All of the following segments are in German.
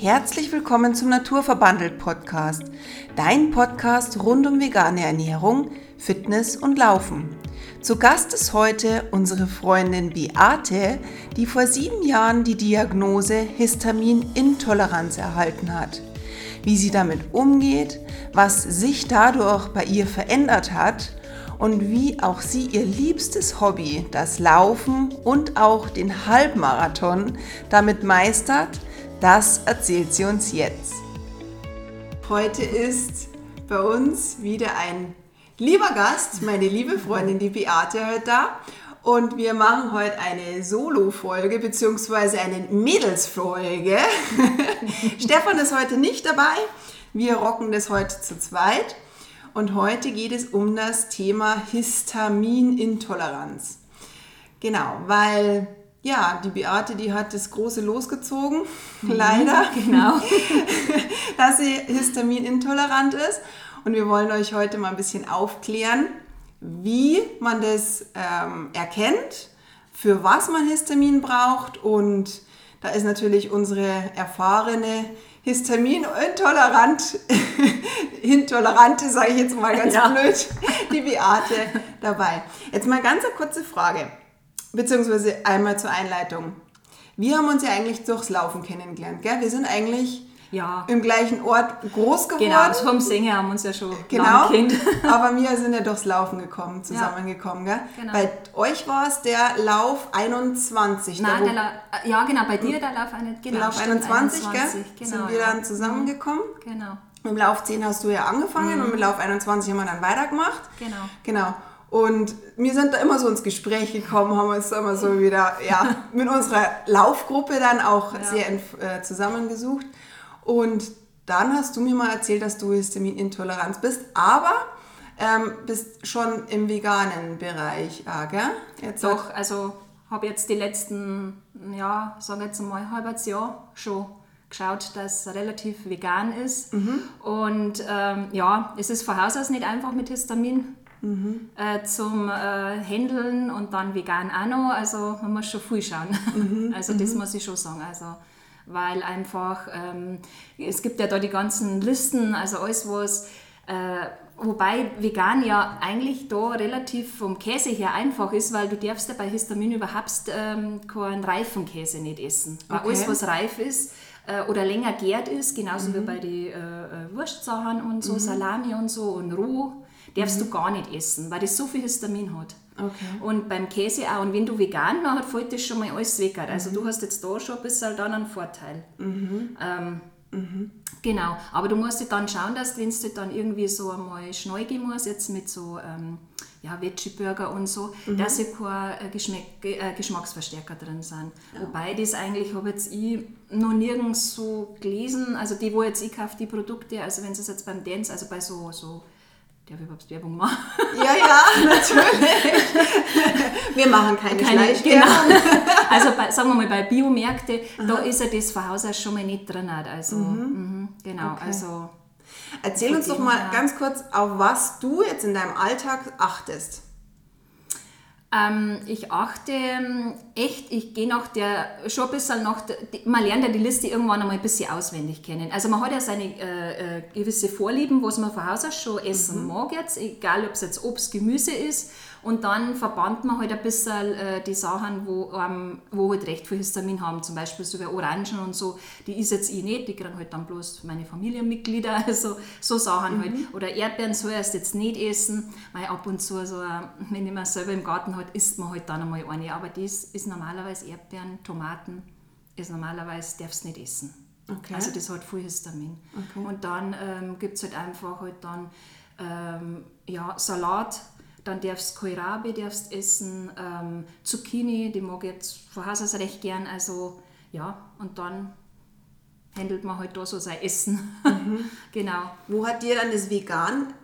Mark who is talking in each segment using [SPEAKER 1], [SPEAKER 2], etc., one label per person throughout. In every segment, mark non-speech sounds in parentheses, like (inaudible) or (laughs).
[SPEAKER 1] Herzlich willkommen zum Naturverbandelt Podcast, dein Podcast rund um vegane Ernährung, Fitness und Laufen. Zu Gast ist heute unsere Freundin Beate, die vor sieben Jahren die Diagnose Histaminintoleranz erhalten hat. Wie sie damit umgeht, was sich dadurch bei ihr verändert hat und wie auch sie ihr liebstes Hobby, das Laufen und auch den Halbmarathon, damit meistert, das erzählt sie uns jetzt. Heute ist bei uns wieder ein lieber Gast, meine liebe Freundin, die Beate, heute da. Und wir machen heute eine Solo-Folge beziehungsweise eine Mädelsfolge. (laughs) Stefan ist heute nicht dabei. Wir rocken das heute zu zweit. Und heute geht es um das Thema Histaminintoleranz. Genau, weil ja, die Beate, die hat das große losgezogen, (laughs) mhm, leider, genau. (laughs) dass sie histaminintolerant ist. Und wir wollen euch heute mal ein bisschen aufklären, wie man das ähm, erkennt, für was man Histamin braucht. Und da ist natürlich unsere erfahrene Histaminintolerant, (laughs) intolerante, sage ich jetzt mal ganz ja. blöd, die Beate dabei. Jetzt mal ganz eine kurze Frage, beziehungsweise einmal zur Einleitung. Wir haben uns ja eigentlich durchs Laufen kennengelernt, gell? Wir sind eigentlich ja. im gleichen Ort groß geworden.
[SPEAKER 2] Genau, vom Singen haben wir uns ja schon
[SPEAKER 1] genau, Kind. (laughs) aber wir sind ja durchs Laufen gekommen, zusammengekommen. Ja. Genau. Bei euch war es der Lauf 21.
[SPEAKER 2] Nein, der La ja genau, bei dir der Lauf, eine,
[SPEAKER 1] genau, Lauf 21, 21 gell? Genau, sind wir dann zusammengekommen. Genau. Mit dem Lauf 10 hast du ja angefangen mhm. und mit Lauf 21 haben wir dann weitergemacht. Genau. Genau. Und wir sind da immer so ins Gespräch gekommen, haben uns immer so wieder ja, (laughs) mit unserer Laufgruppe dann auch ja. sehr äh, zusammengesucht. Und dann hast du mir mal erzählt, dass du Histaminintoleranz bist, aber ähm, bist schon im veganen Bereich, ah, gell?
[SPEAKER 2] Jetzt Doch, also habe jetzt die letzten, ja, sagen jetzt mal ein halbes Jahr schon geschaut, dass es relativ vegan ist. Mhm. Und ähm, ja, es ist von Haus aus nicht einfach mit Histamin mhm. äh, zum äh, Händeln und dann vegan auch noch. Also man muss schon viel schauen. Mhm. (laughs) Also das mhm. muss ich schon sagen. Also weil einfach, ähm, es gibt ja da die ganzen Listen, also alles was, äh, wobei vegan ja eigentlich da relativ vom Käse her einfach ist, weil du darfst ja bei Histamin überhaupt ähm, keinen reifen Käse nicht essen. Weil okay. alles was reif ist, äh, oder länger gärt ist, genauso mhm. wie bei den äh, äh, Wurstsachen und so, mhm. Salami und so und roh, darfst mhm. du gar nicht essen, weil das so viel Histamin hat. Okay. Und beim Käse auch. Und wenn du vegan machst, fällt das schon mal alles weg. Also mhm. du hast jetzt da schon ein bisschen dann einen Vorteil. Mhm. Ähm, mhm. Genau. Aber du musst dann schauen, dass wenn du dann irgendwie so einmal schneugen musst, jetzt mit so ähm, ja, Veggie-Burger und so, mhm. dass hier keine äh, Geschmack, äh, Geschmacksverstärker drin sind. Ja. Wobei das eigentlich, habe jetzt ich noch nirgends so gelesen, also die, wo jetzt ich kaufe, die Produkte, also wenn es jetzt beim Dance, also bei so, so Darf ich überhaupt Werbung machen?
[SPEAKER 1] Ja, ja, natürlich. Wir machen keine, keine Genau.
[SPEAKER 2] Also bei, sagen wir mal, bei Biomärkten, da ist ja das von Haus aus schon mal nicht drin. Also, mhm. Mhm, genau, okay. also...
[SPEAKER 1] Erzähl uns doch mal ganz kurz, auf was du jetzt in deinem Alltag achtest.
[SPEAKER 2] Ähm, ich achte ähm, echt, ich gehe nach der, schon ein bisschen nach, der, man lernt ja die Liste irgendwann einmal ein bisschen auswendig kennen. Also man hat ja seine äh, äh, gewisse Vorlieben, was man von Haus aus schon essen mhm. mag jetzt, egal ob es jetzt Obst, Gemüse ist und dann verbannt man halt ein bisschen äh, die Sachen, wo, ähm, wo halt recht viel Histamin haben. Zum Beispiel so wie Orangen und so, die ist jetzt ich nicht, die kriegen halt dann bloß meine Familienmitglieder, (laughs) also so Sachen halt. mhm. halt. Oder Erdbeeren soll erst jetzt nicht essen, weil ab und zu, so, wenn ich mal selber im Garten hat, isst man halt dann einmal eine. Aber das ist normalerweise Erdbeeren, Tomaten, ist normalerweise, darfst du nicht essen. Okay. Also das hat viel Histamin. Okay. Und dann ähm, gibt es halt einfach halt dann ähm, ja, Salat, dann darfst du Kohlrabi darfst essen, ähm, Zucchini, die mag ich jetzt von Haus aus recht gern. Also ja, und dann handelt man halt da so sein Essen. Mhm. (laughs)
[SPEAKER 1] genau. Wo hat dir dann das Vegan,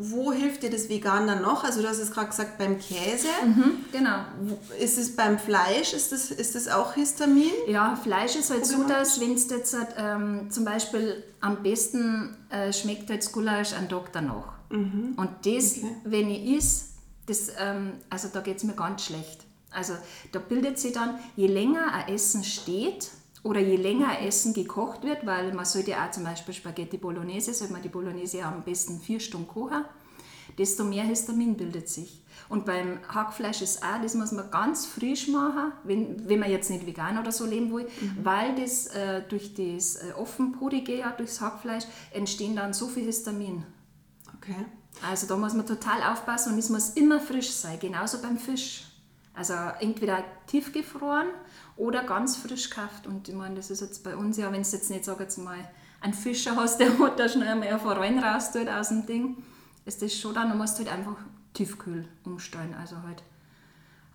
[SPEAKER 1] wo hilft dir das Vegan dann noch? Also du hast es gerade gesagt beim Käse.
[SPEAKER 2] Mhm, genau.
[SPEAKER 1] Ist es beim Fleisch, ist das, ist das auch Histamin?
[SPEAKER 2] Ja, Fleisch ist halt so, dass wenn es jetzt ähm, zum Beispiel am besten äh, schmeckt halt Gulasch an Tag danach. Mhm. Und das, okay. wenn ich is, das, ähm, also da geht es mir ganz schlecht. Also da bildet sich dann, je länger ein Essen steht oder je länger Essen gekocht wird, weil man sollte auch zum Beispiel Spaghetti Bolognese, sollte man die Bolognese am besten vier Stunden kochen, desto mehr Histamin bildet sich. Und beim Hackfleisch ist auch, das muss man ganz frisch machen, wenn, wenn man jetzt nicht vegan oder so leben will, mhm. weil das äh, durch das äh, offenporige, ja, durchs Hackfleisch, entstehen dann so viel Histamin.
[SPEAKER 1] Okay.
[SPEAKER 2] Also da muss man total aufpassen und es muss immer frisch sein, genauso beim Fisch. Also entweder tiefgefroren oder ganz frisch gekauft. Und ich meine, das ist jetzt bei uns ja, wenn du jetzt nicht, sag jetzt mal, einen Fischer hast, (laughs) der hat da schnell mal Forellen raus tut aus dem Ding, ist das schon dann, du musst halt einfach Tiefkühl umstellen. Also halt.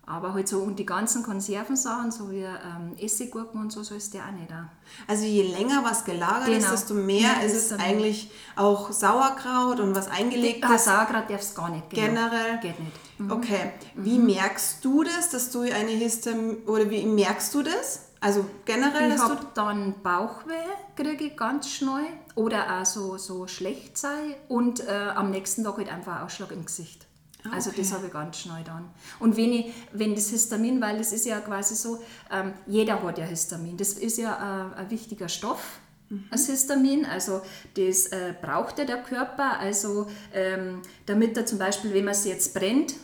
[SPEAKER 2] Aber halt so, und die ganzen Konservensachen, so wie ähm, Essiggurken und so, so ist der auch nicht da.
[SPEAKER 1] Also je länger was gelagert genau. ist, desto mehr ja, ist es eigentlich auch Sauerkraut und was eingelegt
[SPEAKER 2] ist. Sauerkraut darf es gar nicht.
[SPEAKER 1] Genau. Generell?
[SPEAKER 2] Geht nicht.
[SPEAKER 1] Mhm. Okay. Wie mhm. merkst du das, dass du eine Histam... Oder wie merkst du das? Also generell,
[SPEAKER 2] ich habe dann Bauchweh, kriege ich ganz schnell. Oder auch so, so schlecht sei. Und äh, am nächsten Tag halt einfach Ausschlag im Gesicht. Ah, also okay. das habe ich ganz schnell dann. Und wenn, ich, wenn das Histamin, weil es ist ja quasi so, ähm, jeder hat ja Histamin. Das ist ja äh, ein wichtiger Stoff, mhm. das Histamin. Also das äh, braucht ja der Körper. Also ähm, damit er zum Beispiel, wenn man es jetzt brennt,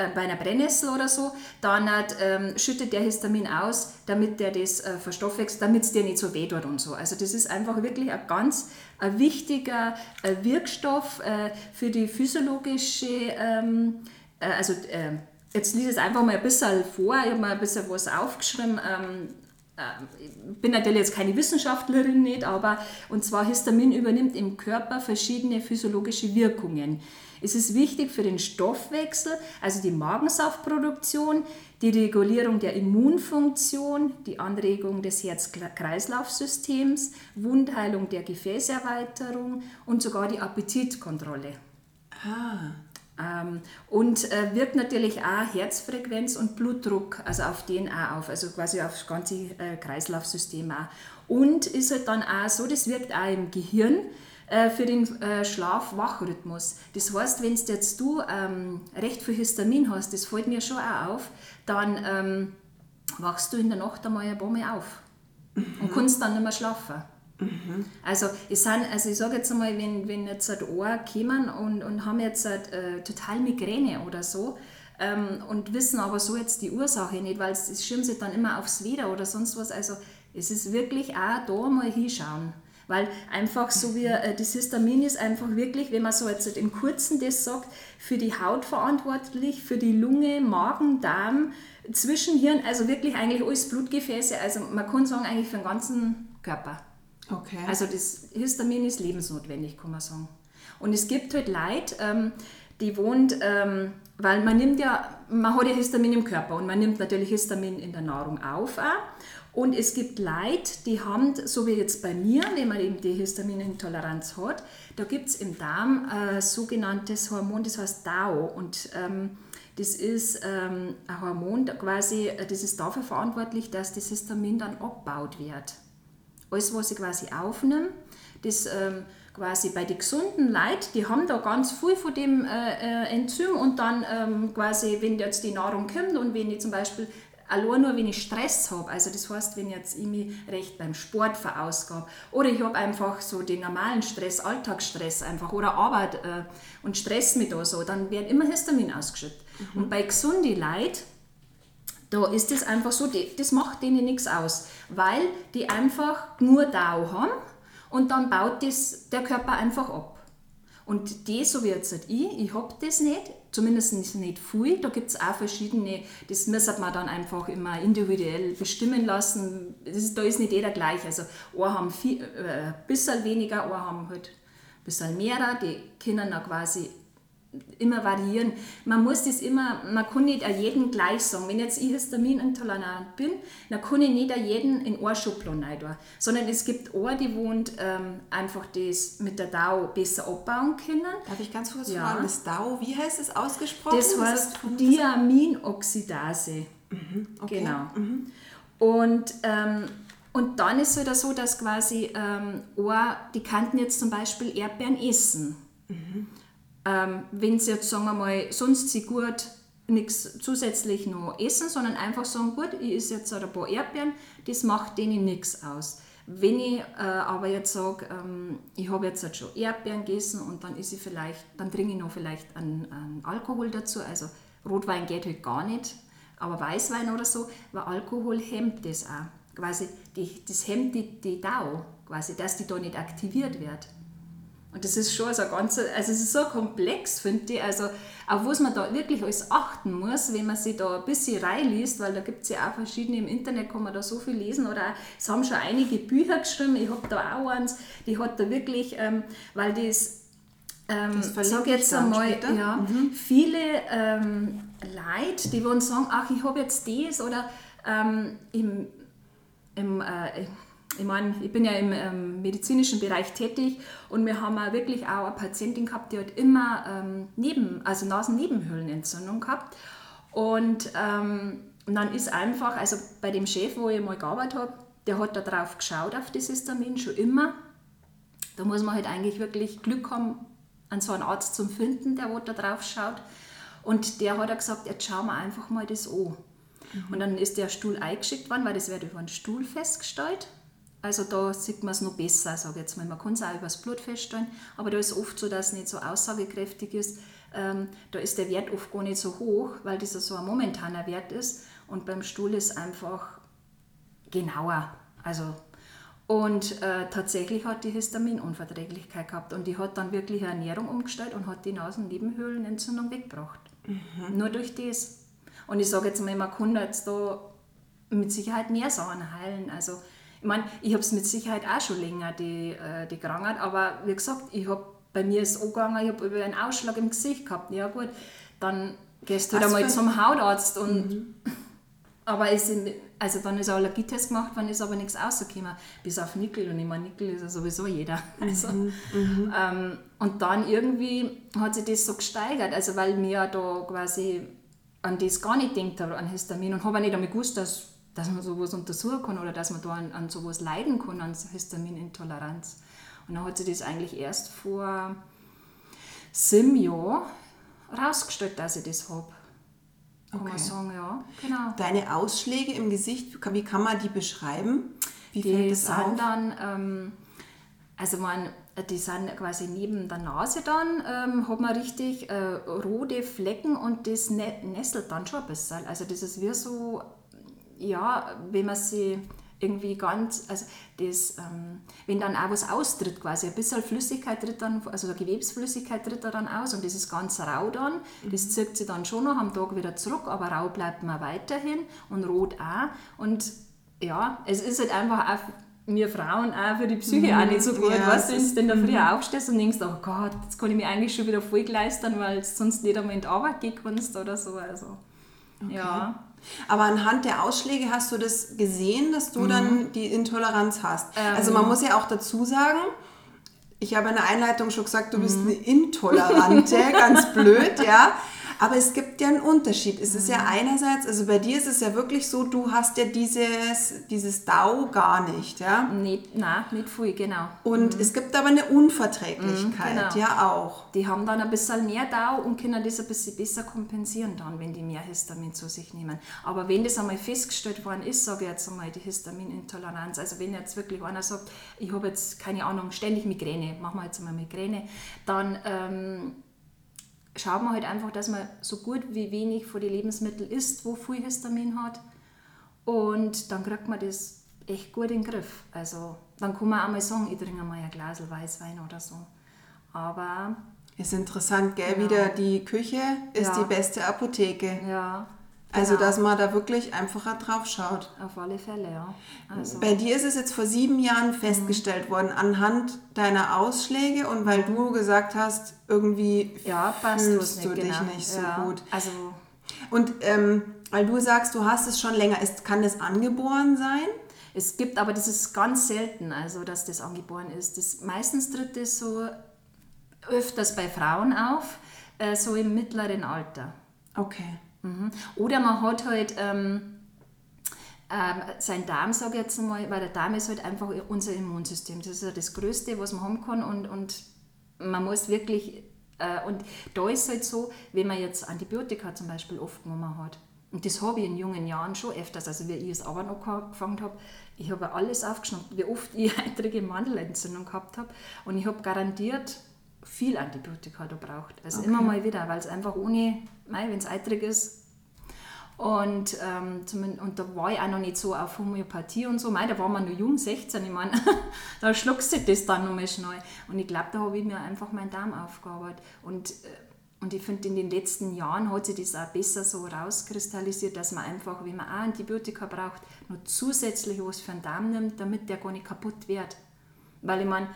[SPEAKER 2] äh, bei einer Brennnessel oder so, dann ähm, schüttet der Histamin aus, damit der das äh, verstoffwechselt, damit es dir nicht so weh tut und so. Also das ist einfach wirklich ein ganz ein wichtiger äh, Wirkstoff äh, für die physiologische, ähm, äh, also äh, jetzt liest es einfach mal ein bisschen vor, ich habe mal ein bisschen was aufgeschrieben, ähm, ich bin natürlich jetzt keine Wissenschaftlerin nicht, aber und zwar Histamin übernimmt im Körper verschiedene physiologische Wirkungen. Es ist wichtig für den Stoffwechsel, also die Magensaftproduktion, die Regulierung der Immunfunktion, die Anregung des Herz-Kreislauf-Systems, Wundheilung der Gefäßerweiterung und sogar die Appetitkontrolle.
[SPEAKER 1] Ah.
[SPEAKER 2] Ähm, und äh, wirkt natürlich auch Herzfrequenz und Blutdruck, also auf den auch auf, also quasi auf das ganze äh, Kreislaufsystem auch. Und ist halt dann auch so, das wirkt auch im Gehirn äh, für den äh, Schlaf-Wach-Rhythmus. Das heißt, wenn jetzt du ähm, recht viel Histamin hast, das fällt mir schon auch auf, dann ähm, wachst du in der Nacht einmal ein paar Mal auf mhm. und kannst dann nicht mehr schlafen. Mhm. Also, es sind, also ich sage jetzt einmal, wenn, wenn jetzt halt Ohr kommen und, und haben jetzt halt, äh, total Migräne oder so ähm, und wissen aber so jetzt die Ursache nicht, weil es, es schirmt sich dann immer aufs Weder oder sonst was. Also es ist wirklich auch da mal hinschauen. Weil einfach so wie äh, das Histamin ist einfach wirklich, wenn man so jetzt im Kurzen das sagt, für die Haut verantwortlich, für die Lunge, Magen, Darm, Zwischenhirn, also wirklich eigentlich alles Blutgefäße. Also man kann sagen eigentlich für den ganzen Körper.
[SPEAKER 1] Okay.
[SPEAKER 2] Also das Histamin ist lebensnotwendig, kann man sagen. Und es gibt halt Leute, ähm, die wohnt, ähm, weil man nimmt ja, man hat ja Histamin im Körper und man nimmt natürlich Histamin in der Nahrung auf auch. Und es gibt Leute, die haben, so wie jetzt bei mir, wenn man eben die Histaminintoleranz hat, da gibt es im Darm ein äh, sogenanntes Hormon, das heißt DAO. Und ähm, das ist ähm, ein Hormon, quasi, äh, das ist dafür verantwortlich, dass das Histamin dann abgebaut wird alles, was ich quasi aufnehme, das ähm, quasi bei den gesunden Leuten, die haben da ganz viel von dem äh, äh, Enzym und dann ähm, quasi, wenn jetzt die Nahrung kommt und wenn ich zum Beispiel allein nur, wenn ich Stress habe, also das heißt, wenn jetzt ich mich recht beim Sport verausgabe oder ich habe einfach so den normalen Stress, Alltagsstress einfach oder Arbeit äh, und Stress mit da so, dann wird immer Histamin ausgeschüttet. Mhm. Und bei gesunden Leuten, da ist es einfach so, das macht denen nichts aus, weil die einfach nur Dau haben und dann baut das der Körper einfach ab. Und die, so wie jetzt halt ich, ich habe das nicht, zumindest nicht viel. Da gibt es auch verschiedene, das müssen man dann einfach immer individuell bestimmen lassen. Ist, da ist nicht jeder gleich. Also, ein haben viel, äh, ein bisschen weniger, ein haben halt ein bisschen mehr. Die können dann quasi immer variieren. Man muss das immer, man kann nicht jeden gleich sagen. Wenn jetzt ich histaminintolerant bin, dann kann ich nicht jeden in eine Schublade rein Sondern es gibt eine, die wohnt ähm, einfach das mit der DAO besser abbauen können.
[SPEAKER 1] Darf ich ganz kurz ja. fragen, das DAO, wie heißt es ausgesprochen?
[SPEAKER 2] Das heißt Diaminoxidase.
[SPEAKER 1] Mhm. Okay.
[SPEAKER 2] Genau. Mhm. Und ähm, und dann ist es wieder so, dass quasi ähm, die könnten jetzt zum Beispiel Erdbeeren essen. Mhm. Ähm, wenn sie jetzt, sagen wir mal, sonst sie gut nichts zusätzlich noch essen, sondern einfach sagen, gut, ich esse jetzt ein paar Erdbeeren, das macht denen nichts aus. Wenn ich äh, aber jetzt sage, ähm, ich habe jetzt halt schon Erdbeeren gegessen und dann ist ich vielleicht, dann trinke ich noch vielleicht einen, einen Alkohol dazu, also Rotwein geht halt gar nicht, aber Weißwein oder so, weil Alkohol hemmt das auch. Quasi, die, das hemmt die, die Dau, quasi, dass die da nicht aktiviert wird. Und das ist schon so ganz, also es ist so komplex, finde ich. Also auf was man da wirklich alles achten muss, wenn man sich da ein bisschen reinliest, weil da gibt es ja auch verschiedene, im Internet kann man da so viel lesen oder auch, es haben schon einige Bücher geschrieben, ich habe da auch eins, die hat da wirklich, ähm, weil das, ähm, sag jetzt einmal, ja, mhm. viele ähm, Leute, die wollen sagen, ach, ich habe jetzt das oder ähm, im, im äh, ich meine, ich bin ja im ähm, medizinischen Bereich tätig und wir haben auch wirklich auch eine Patientin gehabt, die hat immer ähm, Neben, also Nasennebenhöhlenentzündung gehabt. Und, ähm, und dann ist einfach, also bei dem Chef, wo ich mal gearbeitet habe, der hat da drauf geschaut, auf das Histamin, schon immer. Da muss man halt eigentlich wirklich Glück haben, an so einen Arzt zu finden, der wo da drauf schaut. Und der hat gesagt, jetzt schauen wir einfach mal das an. Mhm. Und dann ist der Stuhl eingeschickt worden, weil das wird über einen Stuhl festgestellt. Also da sieht man es noch besser, sage ich jetzt mal. Man kann es auch übers Blut feststellen, aber da ist oft so, dass es nicht so aussagekräftig ist. Ähm, da ist der Wert oft gar nicht so hoch, weil dieser so ein momentaner Wert ist. Und beim Stuhl ist einfach genauer. Also, und äh, tatsächlich hat die Histaminunverträglichkeit gehabt. Und die hat dann wirklich eine Ernährung umgestellt und hat die Nasennebenhöhlenentzündung weggebracht. Mhm. Nur durch das. Und ich sage jetzt mal, man kann jetzt da mit Sicherheit mehr Sachen heilen. Also ich meine, ich habe es mit Sicherheit auch schon länger, die, äh, die Krankheit, aber wie gesagt, ich habe bei mir ist es angegangen, ich habe einen Ausschlag im Gesicht gehabt. Ja gut, dann gehst du wieder mal zum Hautarzt und mhm. aber es sind, also dann ist ein Allergietest gemacht worden, ist aber nichts rausgekommen, bis auf Nickel und ich meine, Nickel ist ja sowieso jeder. (laughs) Also, mhm. Mhm. Ähm, und dann irgendwie hat sich das so gesteigert, also weil mir da quasi an das gar nicht denkt habe, an Histamin und habe nicht einmal gewusst, dass dass man sowas untersuchen kann oder dass man da an, an sowas leiden kann, an Histaminintoleranz. Und dann hat sich das eigentlich erst vor sieben Jahren rausgestellt, dass ich das habe. Kann okay. man sagen, ja, genau.
[SPEAKER 1] Deine Ausschläge im Gesicht, wie kann man die beschreiben?
[SPEAKER 2] Wie die fällt das sind auf? dann, ähm, also man, die sind quasi neben der Nase dann, ähm, hat man richtig äh, rote Flecken und das nesselt dann schon ein bisschen. Also das ist wie so ja, wenn man sie irgendwie ganz, also das, ähm, wenn dann auch was austritt quasi, ein bisschen Flüssigkeit tritt dann, also Gewebsflüssigkeit tritt da dann aus und das ist ganz rau dann, mhm. das zirkt sich dann schon noch am Tag wieder zurück, aber rau bleibt man weiterhin und rot auch und ja, es ist halt einfach auch mir Frauen auch für die Psyche mhm. auch nicht so gut, ja, weißt du, wenn du da früher mhm. aufstehst und denkst, oh Gott, jetzt kann ich mich eigentlich schon wieder voll leisten, weil sonst nicht einmal in die Arbeit gehen kannst oder so, also okay. ja.
[SPEAKER 1] Aber anhand der Ausschläge hast du das gesehen, dass du mhm. dann die Intoleranz hast. Ähm. Also man muss ja auch dazu sagen, ich habe in der Einleitung schon gesagt, du bist mhm. eine Intolerante, (laughs) ganz blöd, ja. Aber es gibt ja einen Unterschied. Es ist ja mhm. einerseits, also bei dir ist es ja wirklich so, du hast ja dieses, dieses DAO gar nicht, ja?
[SPEAKER 2] Nicht, nein, nicht viel, genau.
[SPEAKER 1] Und mhm. es gibt aber eine Unverträglichkeit, mhm, genau. ja auch.
[SPEAKER 2] Die haben dann ein bisschen mehr DAO und können das ein bisschen besser kompensieren dann, wenn die mehr Histamin zu sich nehmen. Aber wenn das einmal festgestellt worden ist, sage ich jetzt einmal die Histaminintoleranz, also wenn jetzt wirklich einer sagt, ich habe jetzt, keine Ahnung, ständig Migräne, machen wir jetzt einmal Migräne, dann... Ähm, schaut man halt einfach, dass man so gut wie wenig von den Lebensmitteln isst, wo viel Histamin hat. Und dann kriegt man das echt gut in den Griff. Also dann kann man auch mal sagen, ich trinke mal ein Glas Weißwein oder so. Aber...
[SPEAKER 1] Ist interessant, gell? Ja. Wieder die Küche ist ja. die beste Apotheke.
[SPEAKER 2] Ja.
[SPEAKER 1] Also, genau. dass man da wirklich einfacher drauf schaut.
[SPEAKER 2] Auf alle Fälle, ja.
[SPEAKER 1] Also. Bei dir ist es jetzt vor sieben Jahren festgestellt mhm. worden, anhand deiner Ausschläge und weil du gesagt hast, irgendwie
[SPEAKER 2] ja,
[SPEAKER 1] fühlst nicht, du dich genau. nicht so ja. gut. Also. Und ähm, weil du sagst, du hast es schon länger, ist, kann das angeboren sein?
[SPEAKER 2] Es gibt, aber das ist ganz selten, also dass das angeboren ist. Das, meistens tritt das so öfters bei Frauen auf, äh, so im mittleren Alter.
[SPEAKER 1] Okay.
[SPEAKER 2] Mhm. Oder man hat halt ähm, ähm, sein Darm, sage ich jetzt mal, weil der Darm ist halt einfach unser Immunsystem. Das ist ja das Größte, was man haben kann und, und man muss wirklich Äh, und da ist es halt so, wenn man jetzt Antibiotika zum Beispiel oft genommen hat, und das habe ich in jungen Jahren schon öfters, also wie ich es aber noch angefangen habe, ich habe alles aufgeschnappt, wie oft ich (laughs) eitrige Mandelentzündung gehabt habe. Und ich habe garantiert viel Antibiotika da braucht. Also okay. immer mal wieder, weil es einfach ohne, wenn es eitrig ist, und, ähm, und da war ich auch noch nicht so auf Homöopathie und so. Mei, da war man nur jung, 16. Ich meine, (laughs) da schluckst du das dann nochmal schnell. Und ich glaube, da habe ich mir einfach meinen Darm aufgearbeitet. Und, äh, und ich finde, in den letzten Jahren hat sich das auch besser so rauskristallisiert, dass man einfach, wenn man auch Antibiotika braucht, noch zusätzlich was für den Darm nimmt, damit der gar nicht kaputt wird. Weil ich meine,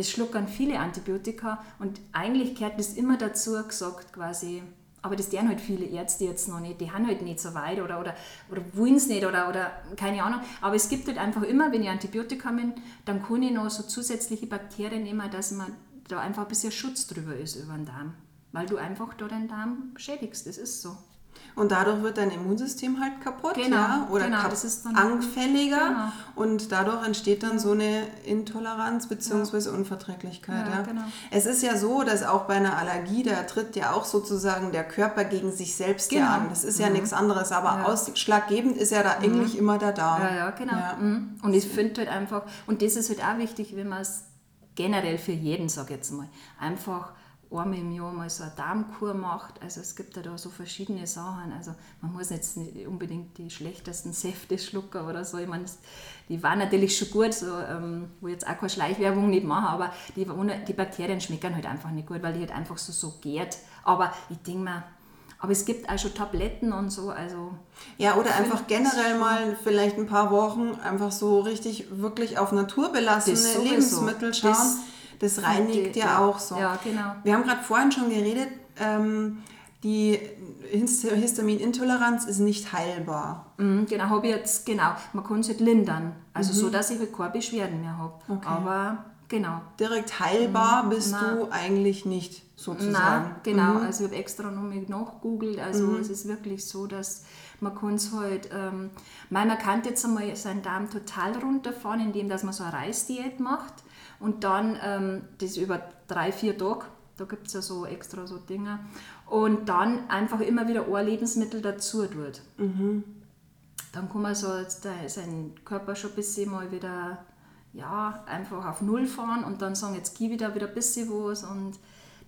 [SPEAKER 2] es schluckern viele Antibiotika und eigentlich gehört das immer dazu gesagt, quasi aber das tun halt viele Ärzte jetzt noch nicht. Die haben halt nicht so weit oder, oder, oder wollen es nicht oder, oder keine Ahnung. Aber es gibt halt einfach immer, wenn ich Antibiotika nehme, dann kann ich noch so zusätzliche Bakterien nehmen, dass man da einfach ein bisschen Schutz drüber ist über den Darm. Weil du einfach da deinen Darm schädigst. Das ist so.
[SPEAKER 1] Und dadurch wird dein Immunsystem halt kaputt genau, ja? oder genau, kap anfälliger genau. und dadurch entsteht dann so eine Intoleranz bzw. Ja. Unverträglichkeit. Ja, ja. Genau. Es ist ja so, dass auch bei einer Allergie, da tritt ja auch sozusagen der Körper gegen sich selbst ja genau. an. Das ist mhm. ja nichts anderes, aber ausschlaggebend ist ja da mhm. eigentlich immer der Darm.
[SPEAKER 2] Ja, ja, genau. Mhm. Und ich finde halt einfach, und das ist halt auch wichtig, wenn man es generell für jeden, sage ich jetzt mal, einfach einmal im Jahr mal so eine Darmkur macht. Also es gibt ja da so verschiedene Sachen. Also man muss jetzt nicht unbedingt die schlechtesten Säfte schlucken oder so. Ich meine, die waren natürlich schon gut, so, ähm, wo ich jetzt auch keine Schleichwerbung nicht mache, aber die, die Bakterien schmecken halt einfach nicht gut, weil die halt einfach so, so gärt. Aber ich denke mir, aber es gibt auch schon Tabletten und so. Also
[SPEAKER 1] ja, oder einfach generell mal vielleicht ein paar Wochen einfach so richtig wirklich auf naturbelassene Lebensmittel schauen. Das, das reinigt ja, ja auch so.
[SPEAKER 2] Ja, genau.
[SPEAKER 1] Wir haben gerade vorhin schon geredet, ähm, die Histaminintoleranz ist nicht heilbar.
[SPEAKER 2] Mhm, genau, habe ich jetzt, genau. Man kann es halt lindern. Also mhm. so, dass ich halt keine Beschwerden mehr habe. Okay. Aber genau.
[SPEAKER 1] Direkt heilbar mhm. bist Nein. du eigentlich nicht sozusagen. Nein,
[SPEAKER 2] genau. Mhm. Also ich habe extra noch mal nachgegoogelt. Also mhm. es ist wirklich so, dass man kann es halt, ähm, man kann jetzt einmal seinen Darm total runterfahren, indem dass man so eine Reisdiät macht und dann ähm, das über drei, vier Tage, da gibt es ja so extra so Dinge, und dann einfach immer wieder ein Lebensmittel dazu tut. Mhm. Dann kann man so seinen Körper schon ein bisschen mal wieder ja, einfach auf Null fahren und dann sagen, jetzt gib wieder wieder ein bisschen was und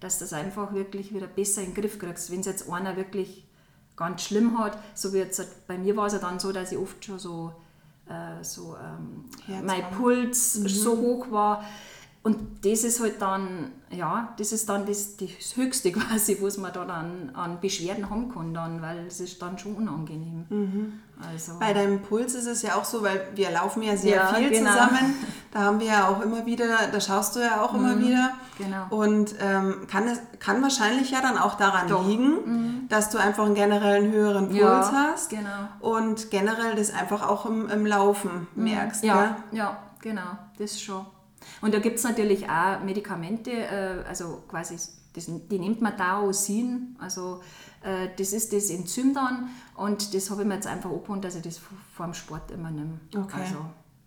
[SPEAKER 2] dass das einfach wirklich wieder besser in den Griff kriegst. Wenn es jetzt einer wirklich ganz schlimm hat, so wie jetzt bei mir war es ja dann so, dass ich oft schon so so ähm, mein Puls mhm. so hoch war. Und das ist halt dann, ja, das ist dann das, das Höchste (laughs) quasi, was man da dann an Beschwerden haben kann, dann, weil es ist dann schon unangenehm.
[SPEAKER 1] Mhm. Also. Bei deinem Puls ist es ja auch so, weil wir laufen ja sehr ja, viel genau. zusammen. Da haben wir ja auch immer wieder, da schaust du ja auch mhm. immer wieder.
[SPEAKER 2] Genau.
[SPEAKER 1] Und ähm, kann, es, kann wahrscheinlich ja dann auch daran Doch. liegen, mhm. dass du einfach einen generellen höheren Puls ja, hast.
[SPEAKER 2] Genau.
[SPEAKER 1] Und generell das einfach auch im, im Laufen mhm. merkst.
[SPEAKER 2] Ja, ja, ja, genau, das schon. Und da gibt es natürlich auch Medikamente, äh, also quasi, das, die nennt man Daosin, also äh, das ist das Enzym dann und das habe ich mir jetzt einfach abgeholt, dass ich das vor dem Sport immer nehme.
[SPEAKER 1] Okay.
[SPEAKER 2] Also,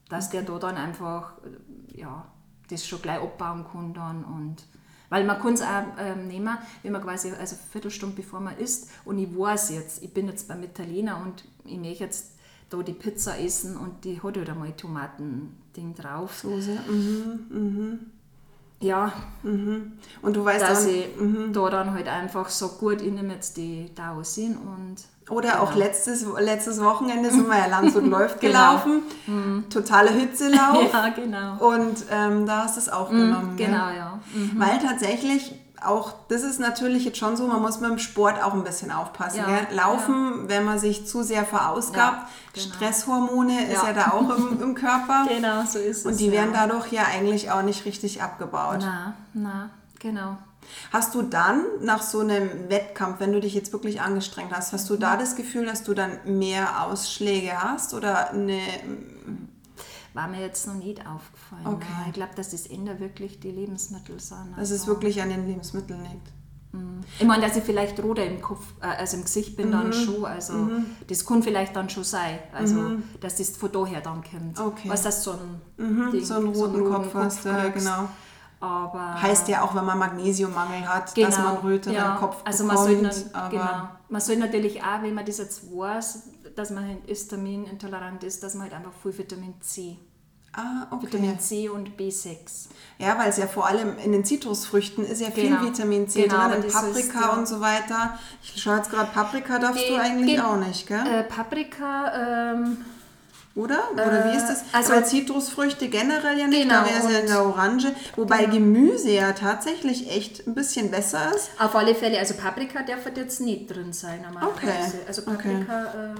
[SPEAKER 2] dass okay. der da dann einfach, äh, ja, das schon gleich abbauen kann dann und weil man kann es auch ähm, nehmen, wenn man quasi, also eine Viertelstunde bevor man isst und ich weiß jetzt, ich bin jetzt beim Italiener und ich möchte jetzt da die Pizza essen und die hat halt einmal Tomatending drauf.
[SPEAKER 1] Soße. Mhm, mhm.
[SPEAKER 2] Ja.
[SPEAKER 1] Mhm. Und du weißt
[SPEAKER 2] dass auch, ich mhm. da dann halt einfach so gut, ich nehme jetzt die Dausin und
[SPEAKER 1] oder genau. auch letztes, letztes Wochenende sind wir ja Landshut (laughs) läuft genau. gelaufen. Mhm. Totaler Hitzelauf. (laughs)
[SPEAKER 2] ja, genau.
[SPEAKER 1] Und ähm, da hast du es auch mhm, genommen.
[SPEAKER 2] Genau, ja.
[SPEAKER 1] Mhm. Weil tatsächlich auch, das ist natürlich jetzt schon so, man muss beim Sport auch ein bisschen aufpassen. Ja, Laufen, ja. wenn man sich zu sehr verausgabt, ja, genau. Stresshormone ist ja da auch im, im Körper. (laughs)
[SPEAKER 2] Genau, so ist es.
[SPEAKER 1] Und die werden dadurch ja eigentlich auch nicht richtig abgebaut.
[SPEAKER 2] Na, na, genau.
[SPEAKER 1] Hast du dann nach so einem Wettkampf, wenn du dich jetzt wirklich angestrengt hast, hast du da das Gefühl, dass du dann mehr Ausschläge hast oder eine
[SPEAKER 2] war mir jetzt noch nicht aufgefallen.
[SPEAKER 1] Okay.
[SPEAKER 2] Ich glaube, dass das Ende wirklich die Lebensmittel sind.
[SPEAKER 1] Also dass es wirklich an den Lebensmitteln liegt.
[SPEAKER 2] Mhm. Ich meine, dass ich vielleicht roter im Kopf, äh, also im Gesicht bin mhm. dann schon, also mhm. das kann vielleicht dann schon sein, also mhm. dass das von daher dann kommt.
[SPEAKER 1] Okay.
[SPEAKER 2] Was das so ein,
[SPEAKER 1] mhm. Ding, so einen roten, so einen roten Kopf, Kopf hast, ja, genau.
[SPEAKER 2] Aber
[SPEAKER 1] heißt ja auch, wenn man Magnesiummangel hat, genau, dass man Röte ja. im Kopf
[SPEAKER 2] also
[SPEAKER 1] bekommt.
[SPEAKER 2] Man soll, dann, genau. man soll natürlich auch, wenn man das jetzt weiß, dass man histaminintolerant ist, dass man halt einfach viel Vitamin C
[SPEAKER 1] Ah, okay.
[SPEAKER 2] Vitamin C und B6.
[SPEAKER 1] Ja, weil es ja vor allem in den Zitrusfrüchten ist ja viel genau. Vitamin C genau, drin, in Paprika und so weiter. Ich schaue jetzt gerade, Paprika darfst nee, du eigentlich auch nicht, gell?
[SPEAKER 2] Äh, Paprika, ähm,
[SPEAKER 1] oder? Oder wie ist das?
[SPEAKER 2] Also
[SPEAKER 1] Weil Zitrusfrüchte generell ja nicht, genau, da wäre es ja in der Orange. Wobei genau. Gemüse ja tatsächlich echt ein bisschen besser ist.
[SPEAKER 2] Auf alle Fälle, also Paprika darf jetzt nicht drin sein normalerweise. Okay. Also Paprika... Okay. Äh,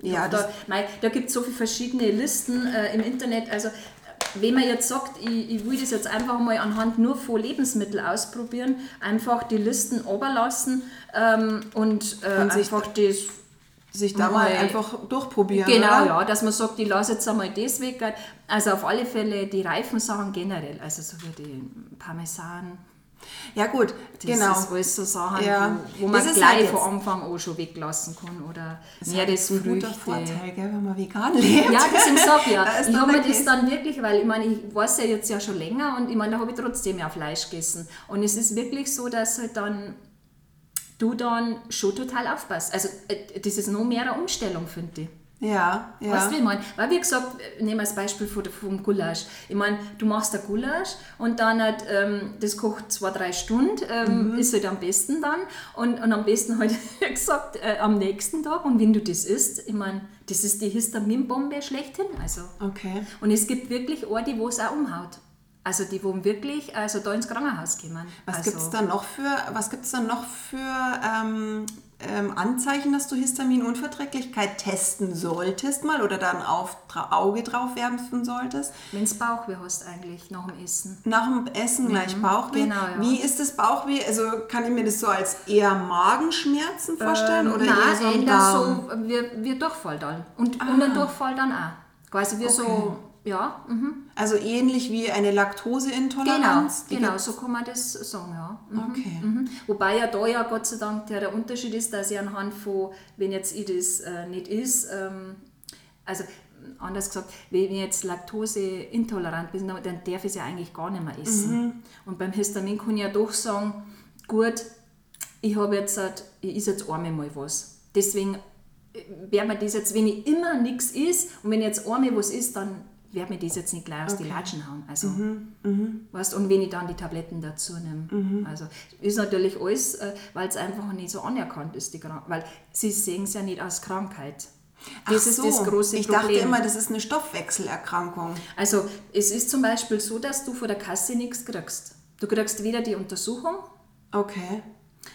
[SPEAKER 2] ja, da, da gibt es so viele verschiedene Listen äh, im Internet. Also wenn man jetzt sagt, ich, ich, will das jetzt einfach mal anhand nur von Lebensmitteln ausprobieren, einfach die Listen oberlassen ähm, und, äh, und einfach das
[SPEAKER 1] sich da mal, mal einfach durchprobieren.
[SPEAKER 2] Genau,
[SPEAKER 1] oder?
[SPEAKER 2] ja, dass man sagt, ich lasse jetzt einmal das weg. Also auf alle Fälle die reifen Sachen generell, also so wie die Parmesan,
[SPEAKER 1] ja gut,
[SPEAKER 2] das
[SPEAKER 1] genau.
[SPEAKER 2] Das ist alles so Sachen, ja. wo, wo man gleich halt von Anfang an schon weglassen kann. Oder
[SPEAKER 1] das ist ein guter Vorteil, gell, wenn man vegan lebt.
[SPEAKER 2] Ja, deswegen sage (laughs) ich ja. ich habe mir das dann wirklich, weil ich meine, ich weiß ja jetzt ja schon länger und ich meine, da habe ich trotzdem ja Fleisch gegessen. Und es ist wirklich so, dass halt dann du dann schon total aufpasst. Also äh, das ist noch mehr eine Umstellung, finde ich.
[SPEAKER 1] Ja, ja.
[SPEAKER 2] Weißt du, wie ich meine? Weil, wie gesagt, nehmen wir das Beispiel vom Gulasch. Ich meine, du machst ein Gulasch und dann hat, ähm, das kocht zwei, drei Stunden, ähm, mhm. ist halt am besten dann. Und, und am besten halt, (laughs) gesagt, äh, am nächsten Tag. Und wenn du das isst, ich meine, das ist die Histaminbombe schlechthin. Also.
[SPEAKER 1] Okay.
[SPEAKER 2] Und es gibt wirklich Orte, wo es auch umhaut. Also die, wo wirklich also da ins Krankenhaus gehen.
[SPEAKER 1] Was
[SPEAKER 2] also,
[SPEAKER 1] gibt es dann noch für, was gibt's dann noch für ähm, ähm, Anzeichen, dass du Histaminunverträglichkeit testen solltest mal oder dann auf Auge drauf werfen solltest?
[SPEAKER 2] Wenn es Bauchweh hast eigentlich nach dem Essen.
[SPEAKER 1] Nach dem Essen mhm. gleich Bauchweh. Genau, ja. Wie ist das Bauchweh? Also kann ich mir das so als eher Magenschmerzen vorstellen ähm, oder
[SPEAKER 2] nein,
[SPEAKER 1] eher so,
[SPEAKER 2] so wie, wie Durchfall dann und, ah. und ein Durchfall dann auch. Quasi wie okay. so ja. Mhm.
[SPEAKER 1] Also ähnlich wie eine Laktoseintoleranz?
[SPEAKER 2] Genau, genau so kann man das sagen, ja.
[SPEAKER 1] Mhm. Okay.
[SPEAKER 2] Mhm. Wobei ja da ja Gott sei Dank der, Unterschied ist, dass ich anhand von, wenn jetzt ich das äh, nicht ist, ähm, also anders gesagt, wenn ich jetzt laktoseintolerant bin, dann darf ich es ja eigentlich gar nicht mehr essen. Mhm. Und beim Histamin kann ich ja doch sagen, gut, ich habe jetzt, ich esse jetzt einmal mal was. Deswegen äh, wäre mir das jetzt, wenn ich immer nichts isst und wenn ich jetzt einmal was isst, dann werde mir das jetzt nicht gleich aus okay. die Latschen hauen. Also, mhm, mhm. Weißt, und wenn ich dann die Tabletten dazu nehme. Mhm. Also ist natürlich alles, äh, weil es einfach nicht so anerkannt ist, die weil sie sehen es ja nicht als Krankheit.
[SPEAKER 1] Das Ach ist so, das große ich Problem. dachte immer, das ist eine Stoffwechselerkrankung.
[SPEAKER 2] Also es ist zum Beispiel so, dass du von der Kasse nichts kriegst. Du kriegst weder die Untersuchung.
[SPEAKER 1] Okay.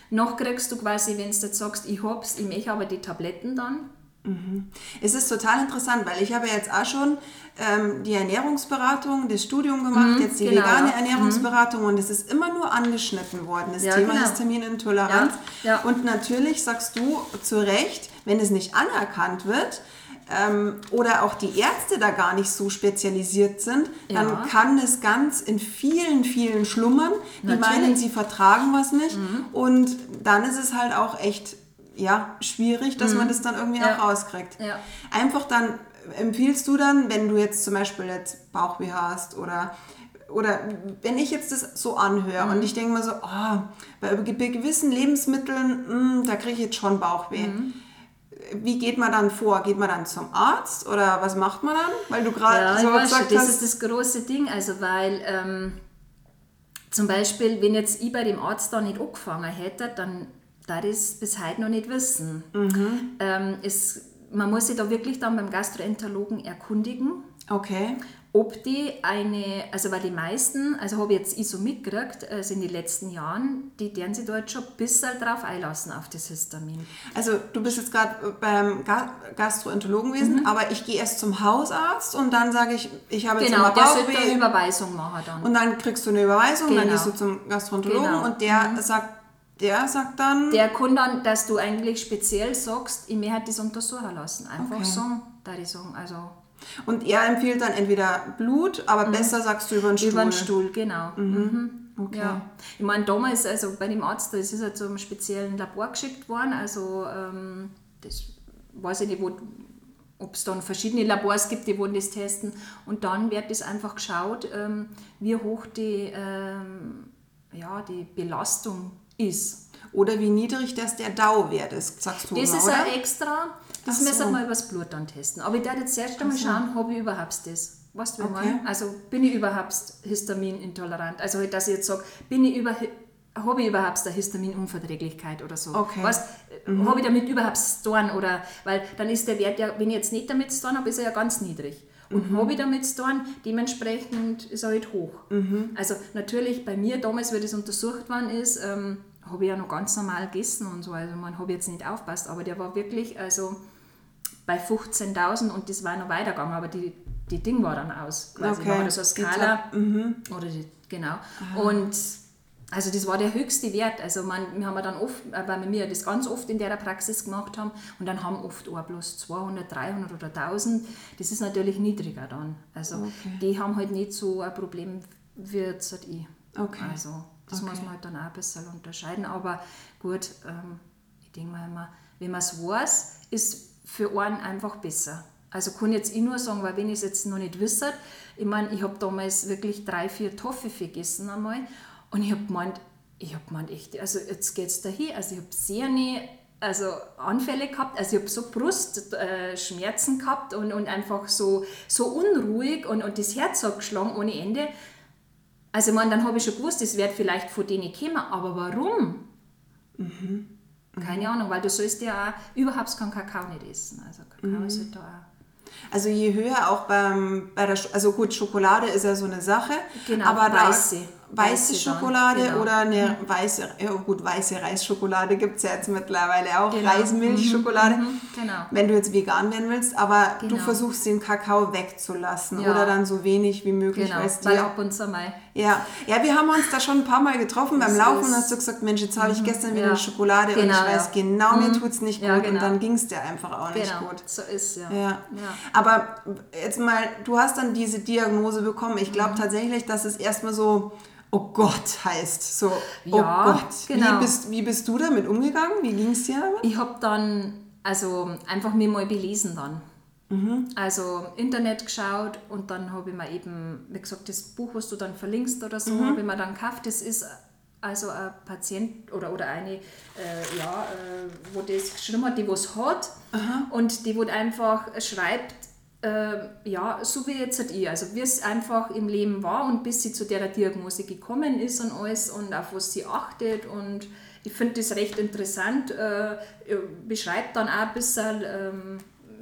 [SPEAKER 2] Noch kriegst du quasi, wenn du jetzt sagst, ich hab's, ich möchte aber die Tabletten dann,
[SPEAKER 1] Mhm. Es ist total interessant, weil ich habe jetzt auch schon ähm, die Ernährungsberatung, das Studium gemacht, mhm, jetzt die genau, vegane ja. Ernährungsberatung mhm. und es ist immer nur angeschnitten worden, das ja, Thema genau. Histaminintoleranz. Ja, und natürlich sagst du zu Recht, wenn es nicht anerkannt wird, ähm, oder auch die Ärzte da gar nicht so spezialisiert sind, dann kann es ganz in vielen, vielen schlummern. Die Natürlich. meinen, sie vertragen was nicht. Mhm. Und dann ist es halt auch echt ja, schwierig, dass mhm. man das dann irgendwie ja. auch rauskriegt.
[SPEAKER 2] Ja.
[SPEAKER 1] Einfach dann empfiehlst du dann, wenn du jetzt zum Beispiel jetzt Bauchweh hast oder oder wenn ich jetzt das so anhöre mhm. und ich denke mir so, oh, bei, gewissen Lebensmitteln, mh, hm, da kriege ich jetzt schon Bauchweh. Mhm. Wie geht man dann vor? Geht man dann zum Arzt oder was macht man dann? Weil du gerade
[SPEAKER 2] ja, so gesagt das hast. Das ist das große Ding, also weil ähm, zum Beispiel, wenn jetzt ich bei dem Arzt da nicht angefangen hätte, dann da das bis heute noch nicht wissen. Mhm. Ähm, es, man muss sich da wirklich dann beim Gastroenterologen erkundigen.
[SPEAKER 1] Okay.
[SPEAKER 2] Ob die eine, also weil die meisten, also habe ich jetzt ich so mitgekriegt, also in den letzten Jahren, die deren sich dort schon ein bisschen drauf einlassen auf das Histamin.
[SPEAKER 1] Also du bist jetzt gerade beim Gastroenterologen gewesen, mhm. aber ich gehe erst zum Hausarzt und dann sage ich, ich habe jetzt
[SPEAKER 2] genau, der Bauchweh. eine Überweisung machen dann.
[SPEAKER 1] Und dann kriegst du eine Überweisung, genau. dann gehst du zum Gastroenterologen genau. und der mhm. sagt, der sagt dann.
[SPEAKER 2] Der kann dann, dass du eigentlich speziell sagst, ich möchte das untersuchen lassen. Einfach okay. sagen, da ich sagen. Also
[SPEAKER 1] und er empfiehlt dann entweder Blut, aber mhm. besser sagst du über den Stuhl.
[SPEAKER 2] Über den Stuhl, genau. Mhm. Mhm. Okay. Ja. Ich meine, damals, also bei dem Arzt, da ist es halt zu einem speziellen Labor geschickt worden, also ähm, das weiß ich nicht, ob es dann verschiedene Labors gibt, die wollen das testen. Und dann wird das einfach geschaut, ähm, wie hoch die, ähm, ja, die Belastung ist.
[SPEAKER 1] Oder wie niedrig das der Dauwert ist, sagst du
[SPEAKER 2] Das
[SPEAKER 1] immer,
[SPEAKER 2] ist
[SPEAKER 1] oder?
[SPEAKER 2] ein extra, das
[SPEAKER 1] Ach
[SPEAKER 2] müssen wir
[SPEAKER 1] so.
[SPEAKER 2] mal übers Blut dann testen. Aber ich werde jetzt erst einmal schauen, habe ich überhaupt das. Weißt du, wie
[SPEAKER 1] Okay.
[SPEAKER 2] Also bin ich überhaupt histaminintolerant? Also halt, dass ich jetzt sage, bin ich über, habe ich überhaupt eine Histaminunverträglichkeit oder so?
[SPEAKER 1] Okay.
[SPEAKER 2] Weißt, habe ich damit überhaupt tun? Oder, weil dann ist der Wert ja, wenn ich jetzt nicht damit tun habe, ist er ja ganz niedrig. Und habe ich damit zu tun, dementsprechend ist er halt hoch. Also natürlich bei mir damals, wie das untersucht worden ist, ähm, habe ich ja noch ganz normal gegessen und so. Also man habe jetzt nicht aufpasst, aber der war wirklich also bei 15.000 und das war noch weitergegangen, aber die, die Ding war dann aus. Quasi.
[SPEAKER 1] Okay.
[SPEAKER 2] Man hat so eine
[SPEAKER 1] Die
[SPEAKER 2] Skala. Oder die, genau. Und also das war der höchste Wert. Also man, wir haben dann oft, äh, weil wir das ganz oft in der Praxis gemacht haben und dann haben oft auch bloß 200, 300 oder 1000. Das ist natürlich niedriger dann. Also die haben halt nicht so ein Problem wie jetzt halt ich.
[SPEAKER 1] Okay.
[SPEAKER 2] Also das
[SPEAKER 1] Okay.
[SPEAKER 2] muss man halt dann auch ein bisschen unterscheiden. Aber gut, ähm, ich denke mal immer, wenn man es weiß, ist für einen einfach besser. Also kann jetzt ich nur sagen, weil wenn ich es jetzt noch nicht wisse, ich meine, ich habe damals wirklich drei, vier Toffee gegessen einmal und ich habe gemeint, ich habe gemeint, echt, also jetzt geht es dahin, also ich habe sehr nie also Anfälle gehabt, also ich habe so Brustschmerzen äh, gehabt und, und einfach so, so unruhig und, und das Herz hat geschlagen ohne Ende. Also meine, dann habe ich schon gewusst, das wird vielleicht von denen kommen, aber warum? Keine Ahnung, weil du sollst ja auch überhaupt keinen Kakao nicht essen. Also Kakao ist halt da auch.
[SPEAKER 1] Also je höher auch beim, bei der, also gut, Schokolade ist ja so eine Sache,
[SPEAKER 2] Genau,
[SPEAKER 1] aber da,
[SPEAKER 2] weiße.
[SPEAKER 1] Weiße
[SPEAKER 2] Weiße
[SPEAKER 1] Schokolade
[SPEAKER 2] genau.
[SPEAKER 1] oder eine weiße, ja gut, weiße Reisschokolade gibt es ja jetzt mittlerweile auch,
[SPEAKER 2] Genau.
[SPEAKER 1] Reismilchschokolade,
[SPEAKER 2] Mhm, genau.
[SPEAKER 1] wenn du jetzt vegan werden willst, aber du
[SPEAKER 2] Genau.
[SPEAKER 1] versuchst den Kakao wegzulassen
[SPEAKER 2] Ja.
[SPEAKER 1] oder dann so wenig wie möglich,
[SPEAKER 2] Genau,
[SPEAKER 1] weil
[SPEAKER 2] ab und zu mal.
[SPEAKER 1] Ja. ja, wir haben uns da schon ein paar Mal getroffen beim
[SPEAKER 2] Das
[SPEAKER 1] Laufen und hast du gesagt, Mensch, jetzt habe ich gestern wieder
[SPEAKER 2] ja.
[SPEAKER 1] eine Schokolade und
[SPEAKER 2] Genau,
[SPEAKER 1] ich weiß
[SPEAKER 2] ja.
[SPEAKER 1] genau, mir tut es nicht gut
[SPEAKER 2] Ja,
[SPEAKER 1] und
[SPEAKER 2] genau.
[SPEAKER 1] dann ging es dir einfach auch nicht
[SPEAKER 2] Genau,
[SPEAKER 1] gut.
[SPEAKER 2] so ist ja.
[SPEAKER 1] Ja. Aber jetzt mal, du hast dann diese Diagnose bekommen. Ich
[SPEAKER 2] Mhm.
[SPEAKER 1] glaube tatsächlich, dass es erstmal so, oh Gott heißt. So, oh
[SPEAKER 2] Ja,
[SPEAKER 1] Gott.
[SPEAKER 2] genau.
[SPEAKER 1] Wie, bist, wie bist du damit umgegangen? Wie ging es dir damit?
[SPEAKER 2] Ich habe dann also einfach mir mal belesen dann.
[SPEAKER 1] Mhm.
[SPEAKER 2] Also Internet geschaut und dann habe ich mir eben, wie gesagt, das Buch, was du dann verlinkst oder so,
[SPEAKER 1] Mhm.
[SPEAKER 2] habe ich mir dann gekauft. Das ist also ein Patient oder, oder eine, äh, ja, äh, wo das geschrieben hat, die was hat und die wo einfach schreibt, äh, ja, so wie jetzt halt ich, also wie es einfach im Leben war und bis sie zu der Diagnose gekommen ist und alles und auf was sie achtet und ich finde das recht interessant, äh, beschreibt dann auch ein bisschen, ähm,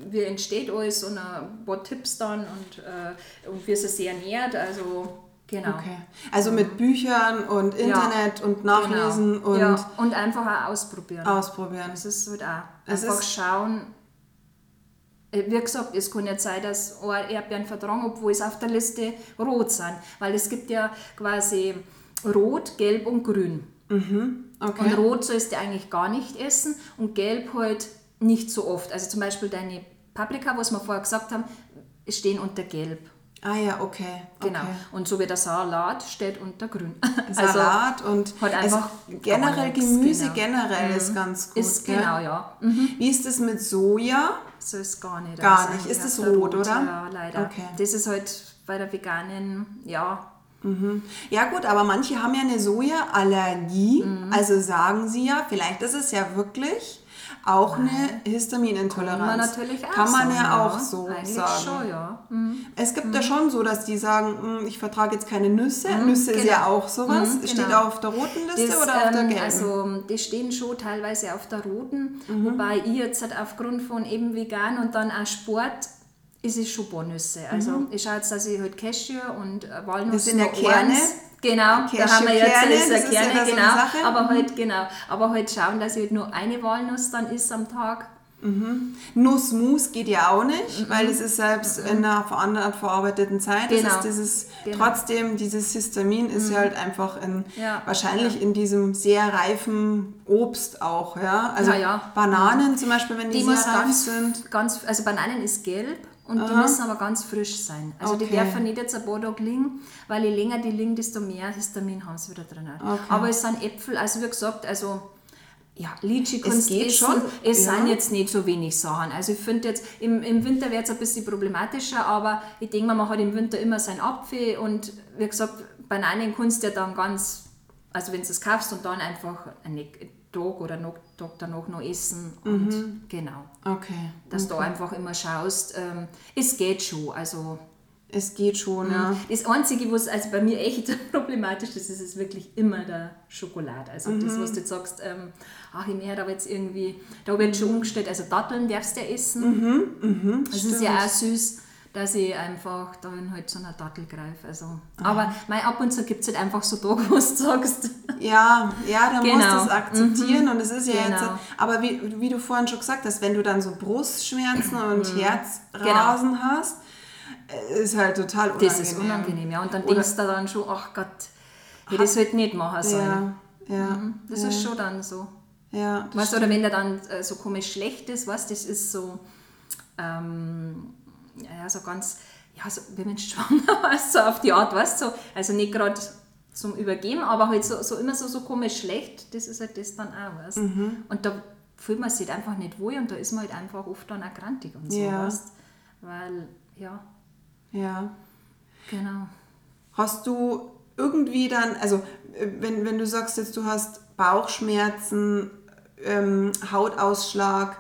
[SPEAKER 2] wie entsteht alles und ein paar Tipps dann und, äh, und wie sie sich ernährt, also genau.
[SPEAKER 1] Okay. Also mit Büchern und Internet und Nachlesen
[SPEAKER 2] genau.
[SPEAKER 1] und
[SPEAKER 2] ja, und einfach auch ausprobieren.
[SPEAKER 1] ausprobieren.
[SPEAKER 2] Das ist halt auch.
[SPEAKER 1] Es
[SPEAKER 2] Einfach
[SPEAKER 1] ist-
[SPEAKER 2] schauen. Äh, Wie gesagt, es kann nicht sein, dass Erdbeeren vertragen, obwohl es auf der Liste rot sind. Weil es gibt ja quasi rot, gelb und grün.
[SPEAKER 1] Okay.
[SPEAKER 2] Und rot sollst du eigentlich gar nicht essen und gelb halt nicht so oft. Also zum Beispiel deine Paprika, was wir vorher gesagt haben, stehen unter gelb.
[SPEAKER 1] Ah ja, okay.
[SPEAKER 2] Genau.
[SPEAKER 1] Okay.
[SPEAKER 2] Und so wie der Salat steht unter grün. (laughs)
[SPEAKER 1] Salat und
[SPEAKER 2] halt einfach
[SPEAKER 1] also generell Gemüse
[SPEAKER 2] genau.
[SPEAKER 1] generell ist ganz gut.
[SPEAKER 2] Ist
[SPEAKER 1] gell?
[SPEAKER 2] genau, ja. Mhm.
[SPEAKER 1] Wie ist es mit Soja?
[SPEAKER 2] So ist gar nicht.
[SPEAKER 1] Gar
[SPEAKER 2] Also
[SPEAKER 1] nicht. Ist das
[SPEAKER 2] auf der
[SPEAKER 1] rot, oder?
[SPEAKER 2] Ja, leider.
[SPEAKER 1] Okay.
[SPEAKER 2] Das ist halt bei der veganen, ja,
[SPEAKER 1] Ja gut, aber manche haben ja eine Sojaallergie,
[SPEAKER 2] Mhm.
[SPEAKER 1] also sagen sie ja, vielleicht ist es ja wirklich auch eine Histaminintoleranz.
[SPEAKER 2] kann man natürlich auch
[SPEAKER 1] Kann man
[SPEAKER 2] sagen,
[SPEAKER 1] ja auch so
[SPEAKER 2] Eigentlich
[SPEAKER 1] sagen.
[SPEAKER 2] schon, ja. Mhm.
[SPEAKER 1] Es gibt ja schon so, dass die sagen, "Hm, ich vertrage jetzt keine Nüsse. Nüsse ist
[SPEAKER 2] genau.
[SPEAKER 1] ja auch sowas.
[SPEAKER 2] Mhm,
[SPEAKER 1] Steht
[SPEAKER 2] genau.
[SPEAKER 1] auf der roten Liste
[SPEAKER 2] Das,
[SPEAKER 1] oder auf der
[SPEAKER 2] ähm,
[SPEAKER 1] gelben?
[SPEAKER 2] Also, die stehen schon teilweise auf der roten,
[SPEAKER 1] Mhm.
[SPEAKER 2] wobei ich jetzt halt aufgrund von eben vegan und dann auch Sport ist es schon Bohnüsse. Also ich schaue jetzt, dass ich halt Cashew und äh, Walnuss
[SPEAKER 1] Mhm. Das sind ja Kerne.
[SPEAKER 2] Genau, da haben wir jetzt
[SPEAKER 1] Cashewkerne,
[SPEAKER 2] ist
[SPEAKER 1] das ist ja
[SPEAKER 2] Kerne,
[SPEAKER 1] so eine
[SPEAKER 2] genau.
[SPEAKER 1] Sache.
[SPEAKER 2] Aber halt genau, aber halt schauen, dass ich halt nur eine Walnuss dann isst am Tag.
[SPEAKER 1] Nussmus geht ja auch nicht, weil es ist selbst in einer ver- verarbeiteten Zeit.
[SPEAKER 2] Genau.
[SPEAKER 1] Das ist dieses,
[SPEAKER 2] Genau.
[SPEAKER 1] Trotzdem, dieses Histamin ist ja halt einfach in,
[SPEAKER 2] Ja.
[SPEAKER 1] wahrscheinlich in diesem sehr reifen Obst auch. Ja? Also
[SPEAKER 2] Ja, ja.
[SPEAKER 1] Bananen zum Beispiel, wenn die,
[SPEAKER 2] Die
[SPEAKER 1] sehr reif
[SPEAKER 2] ganz,
[SPEAKER 1] sind.
[SPEAKER 2] ganz, also Bananen ist gelb und die müssen aber ganz frisch sein. Also die
[SPEAKER 1] Okay.
[SPEAKER 2] dürfen nicht jetzt ein paar Tage liegen, weil je länger die liegen, desto mehr Histamin haben sie wieder drin.
[SPEAKER 1] Okay.
[SPEAKER 2] Aber es sind Äpfel, also wie gesagt, also ja, Litschi-Kunst
[SPEAKER 1] geht
[SPEAKER 2] essen.
[SPEAKER 1] schon,
[SPEAKER 2] Es
[SPEAKER 1] ja.
[SPEAKER 2] sind jetzt nicht so wenig Sachen. Also ich finde jetzt, im, im Winter wird es ein bisschen problematischer, aber ich denke mal, man hat im Winter immer sein Apfel und wie gesagt, bei einigen Kunst ja dann ganz, also wenn du es kaufst und dann einfach einen Tag oder noch Tag danach noch essen und
[SPEAKER 1] Mhm.
[SPEAKER 2] genau,
[SPEAKER 1] Okay.
[SPEAKER 2] dass du einfach immer schaust, ähm, es geht schon, also
[SPEAKER 1] Es geht schon, ja.
[SPEAKER 2] das Einzige, was also bei mir echt (laughs) problematisch ist, ist es wirklich immer der Schokolade. Also das,
[SPEAKER 1] Mhm.
[SPEAKER 2] was du jetzt sagst, ähm, ach, ich mehr, aber jetzt irgendwie, da wird schon umgestellt, also Datteln darfst du ja essen.
[SPEAKER 1] Mhm,
[SPEAKER 2] das ist ja auch süß, dass ich einfach dann halt zu einer Dattel greife. Also. Aber mein, ab und zu gibt es halt einfach so Tage, wo du sagst,
[SPEAKER 1] Ja, ja, da musst
[SPEAKER 2] Genau.
[SPEAKER 1] du es akzeptieren und es ist ja
[SPEAKER 2] Genau.
[SPEAKER 1] jetzt, aber wie, wie du vorhin schon gesagt hast, wenn du dann so Brustschmerzen (clears throat) und
[SPEAKER 2] Mhm.
[SPEAKER 1] Herzrasen hast, äh, ist halt total unangenehm.
[SPEAKER 2] das ist unangenehm. Ja. Und dann
[SPEAKER 1] Oder-
[SPEAKER 2] denkst du dann schon, ach Gott, ich das halt nicht machen sollen.
[SPEAKER 1] Ja, ja,
[SPEAKER 2] Das ist schon dann so.
[SPEAKER 1] ja.
[SPEAKER 2] Weißt du, oder wenn der dann äh, so komisch schlecht ist, was das ist so, ähm, ja, so ganz, ja, so, wie man schwanger (laughs) weißt, so auf die Art, weißt du, so, also nicht gerade zum Übergeben, aber halt so, so immer so, so komisch schlecht, das ist halt das dann auch, weißt
[SPEAKER 1] Mhm.
[SPEAKER 2] Und da fühlt man sich halt einfach nicht wohl und da ist man halt einfach oft dann auch grantig und so,
[SPEAKER 1] Ja.
[SPEAKER 2] weißt Weil, ja,
[SPEAKER 1] Ja.
[SPEAKER 2] genau.
[SPEAKER 1] Hast du irgendwie dann, also äh, wenn, wenn du sagst jetzt, du hast Bauchschmerzen, ähm, Hautausschlag.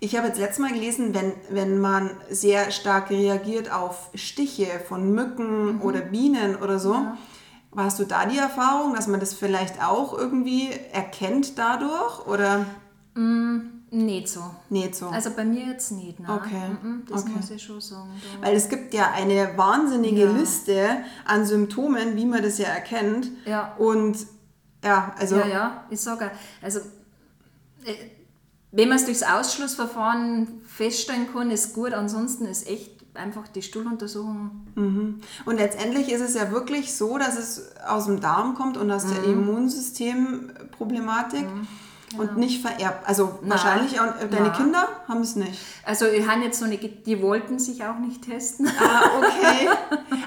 [SPEAKER 1] Ich habe jetzt letztes Mal gelesen, wenn, wenn man sehr stark reagiert auf Stiche von Mücken oder Bienen oder so, hast du da die Erfahrung, dass man das vielleicht auch irgendwie erkennt dadurch oder
[SPEAKER 2] Nicht so.
[SPEAKER 1] nicht so?
[SPEAKER 2] Also bei mir jetzt nicht, ne?
[SPEAKER 1] Okay,
[SPEAKER 2] Mhm, Das
[SPEAKER 1] okay.
[SPEAKER 2] muss ich schon sagen. Da.
[SPEAKER 1] Weil es gibt ja eine wahnsinnige
[SPEAKER 2] Ja.
[SPEAKER 1] Liste an Symptomen, wie man das ja erkennt.
[SPEAKER 2] Ja.
[SPEAKER 1] Und ja, also
[SPEAKER 2] Ja, ja, ich sage, also äh, wenn man es durchs Ausschlussverfahren feststellen kann, ist gut, ansonsten ist echt einfach die Stuhluntersuchung.
[SPEAKER 1] Und letztendlich ist es ja wirklich so, dass es aus dem Darm kommt und aus der Immunsystemproblematik und nicht vererbt. Also wahrscheinlich auch äh, deine
[SPEAKER 2] Na.
[SPEAKER 1] Kinder haben es nicht.
[SPEAKER 2] Also ich habe jetzt so eine, die wollten sich auch nicht testen.
[SPEAKER 1] Ah, okay.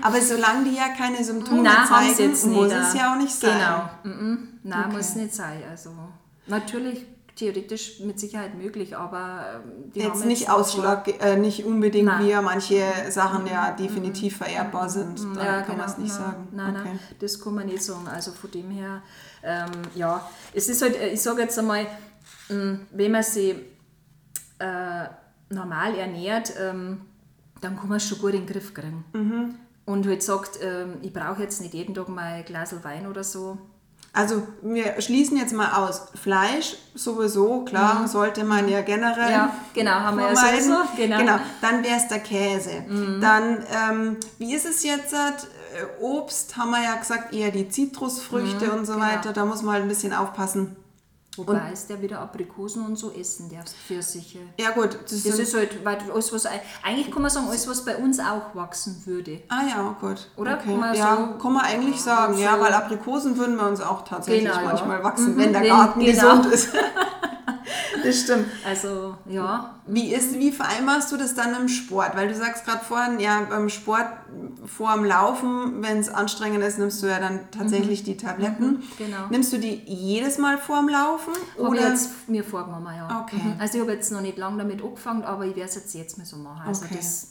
[SPEAKER 1] Aber solange die ja keine Symptome
[SPEAKER 2] Nein, haben
[SPEAKER 1] zeigen, muss es ja auch nicht sein.
[SPEAKER 2] Genau. Mhm. Nein,
[SPEAKER 1] Okay.
[SPEAKER 2] muss nicht sein. Also natürlich theoretisch mit Sicherheit möglich, aber ähm, die
[SPEAKER 1] Jetzt
[SPEAKER 2] haben
[SPEAKER 1] nicht Ausschlag, äh, nicht unbedingt
[SPEAKER 2] Nein.
[SPEAKER 1] wie manche Sachen ja definitiv vererbbar sind. Da
[SPEAKER 2] Ja,
[SPEAKER 1] kann
[SPEAKER 2] genau.
[SPEAKER 1] man es nicht
[SPEAKER 2] nein,
[SPEAKER 1] sagen.
[SPEAKER 2] Nein,
[SPEAKER 1] okay.
[SPEAKER 2] nein, das kann man nicht sagen. Also von dem her, ähm, ja, es ist halt, ich sage jetzt einmal, mh, wenn man sich äh, normal ernährt, ähm, dann kann man es schon gut in den Griff kriegen.
[SPEAKER 1] Mhm.
[SPEAKER 2] Und halt sagt, ähm, ich brauche jetzt nicht jeden Tag mal ein Glas Wein oder so.
[SPEAKER 1] Also wir schließen jetzt mal aus. Fleisch sowieso, klar, sollte man ja generell
[SPEAKER 2] Mhm. Ja, genau, haben wir ja sowieso, genau. Mhm.
[SPEAKER 1] Dann wäre es der Käse. Dann, ähm, wie ist es jetzt? Äh, Obst haben wir ja gesagt, eher die Zitrusfrüchte und so
[SPEAKER 2] genau.
[SPEAKER 1] weiter. Da muss man halt ein bisschen aufpassen.
[SPEAKER 2] Wobei es der wieder Aprikosen und so essen darfst, Pfirsiche.
[SPEAKER 1] Ja gut, das,
[SPEAKER 2] Das ist halt, alles, was, eigentlich kann man sagen, alles, was bei uns auch wachsen würde.
[SPEAKER 1] Ah ja, gut.
[SPEAKER 2] Oder?
[SPEAKER 1] Okay.
[SPEAKER 2] Kann man
[SPEAKER 1] ja,
[SPEAKER 2] so-
[SPEAKER 1] kann man eigentlich sagen, ja,
[SPEAKER 2] so-
[SPEAKER 1] weil Aprikosen würden bei uns auch tatsächlich
[SPEAKER 2] Genau, ja.
[SPEAKER 1] manchmal wachsen,
[SPEAKER 2] Mhm,
[SPEAKER 1] wenn der
[SPEAKER 2] wenn-
[SPEAKER 1] Garten
[SPEAKER 2] genau.
[SPEAKER 1] gesund ist. (laughs) (laughs) das stimmt.
[SPEAKER 2] Also, ja.
[SPEAKER 1] Wie, ist, wie vereinbarst du das dann im Sport? Weil du sagst gerade vorhin, ja, beim Sport vor dem Laufen, wenn es anstrengend ist, nimmst du ja dann tatsächlich die Tabletten.
[SPEAKER 2] genau.
[SPEAKER 1] Nimmst du die jedes Mal vor dem Laufen?
[SPEAKER 2] Ich
[SPEAKER 1] Oder?
[SPEAKER 2] jetzt mir vorgenommen, ja.
[SPEAKER 1] Okay.
[SPEAKER 2] Mhm. Also ich habe jetzt noch nicht lange damit angefangen, aber ich werde es jetzt, jetzt mal so machen. Also
[SPEAKER 1] Okay.
[SPEAKER 2] das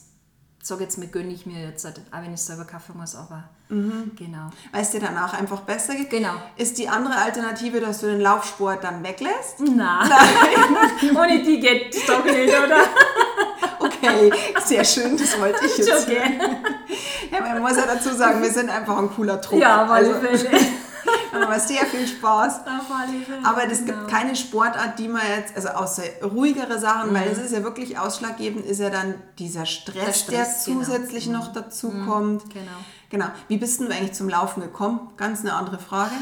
[SPEAKER 2] sage jetzt mal, gönne ich mir jetzt, auch wenn ich selber kaufen muss, aber
[SPEAKER 1] Mhm.
[SPEAKER 2] genau.
[SPEAKER 1] Weil es dir danach einfach besser geht?
[SPEAKER 2] Genau.
[SPEAKER 1] Ist die andere Alternative, dass du den Laufsport dann weglässt?
[SPEAKER 2] Nein. (laughs) Ohne die geht es doch nicht, oder? (laughs)
[SPEAKER 1] Okay, sehr schön, das wollte ich jetzt.
[SPEAKER 2] Gern. (laughs)
[SPEAKER 1] Ja, man muss ja dazu sagen, wir sind einfach ein cooler Trupp.
[SPEAKER 2] Ja, alle
[SPEAKER 1] also,
[SPEAKER 2] Fälle. (laughs)
[SPEAKER 1] haben sehr viel Spaß. Aber es gibt
[SPEAKER 2] genau.
[SPEAKER 1] keine Sportart, die man jetzt, also außer ruhigere Sachen, weil es ist ja wirklich ausschlaggebend, ist ja dann dieser Stress,
[SPEAKER 2] Mhm. Der Stress,
[SPEAKER 1] der
[SPEAKER 2] genau.
[SPEAKER 1] zusätzlich noch dazu kommt.
[SPEAKER 2] Genau.
[SPEAKER 1] Genau. Wie bist denn du eigentlich zum Laufen gekommen? Ganz eine andere Frage.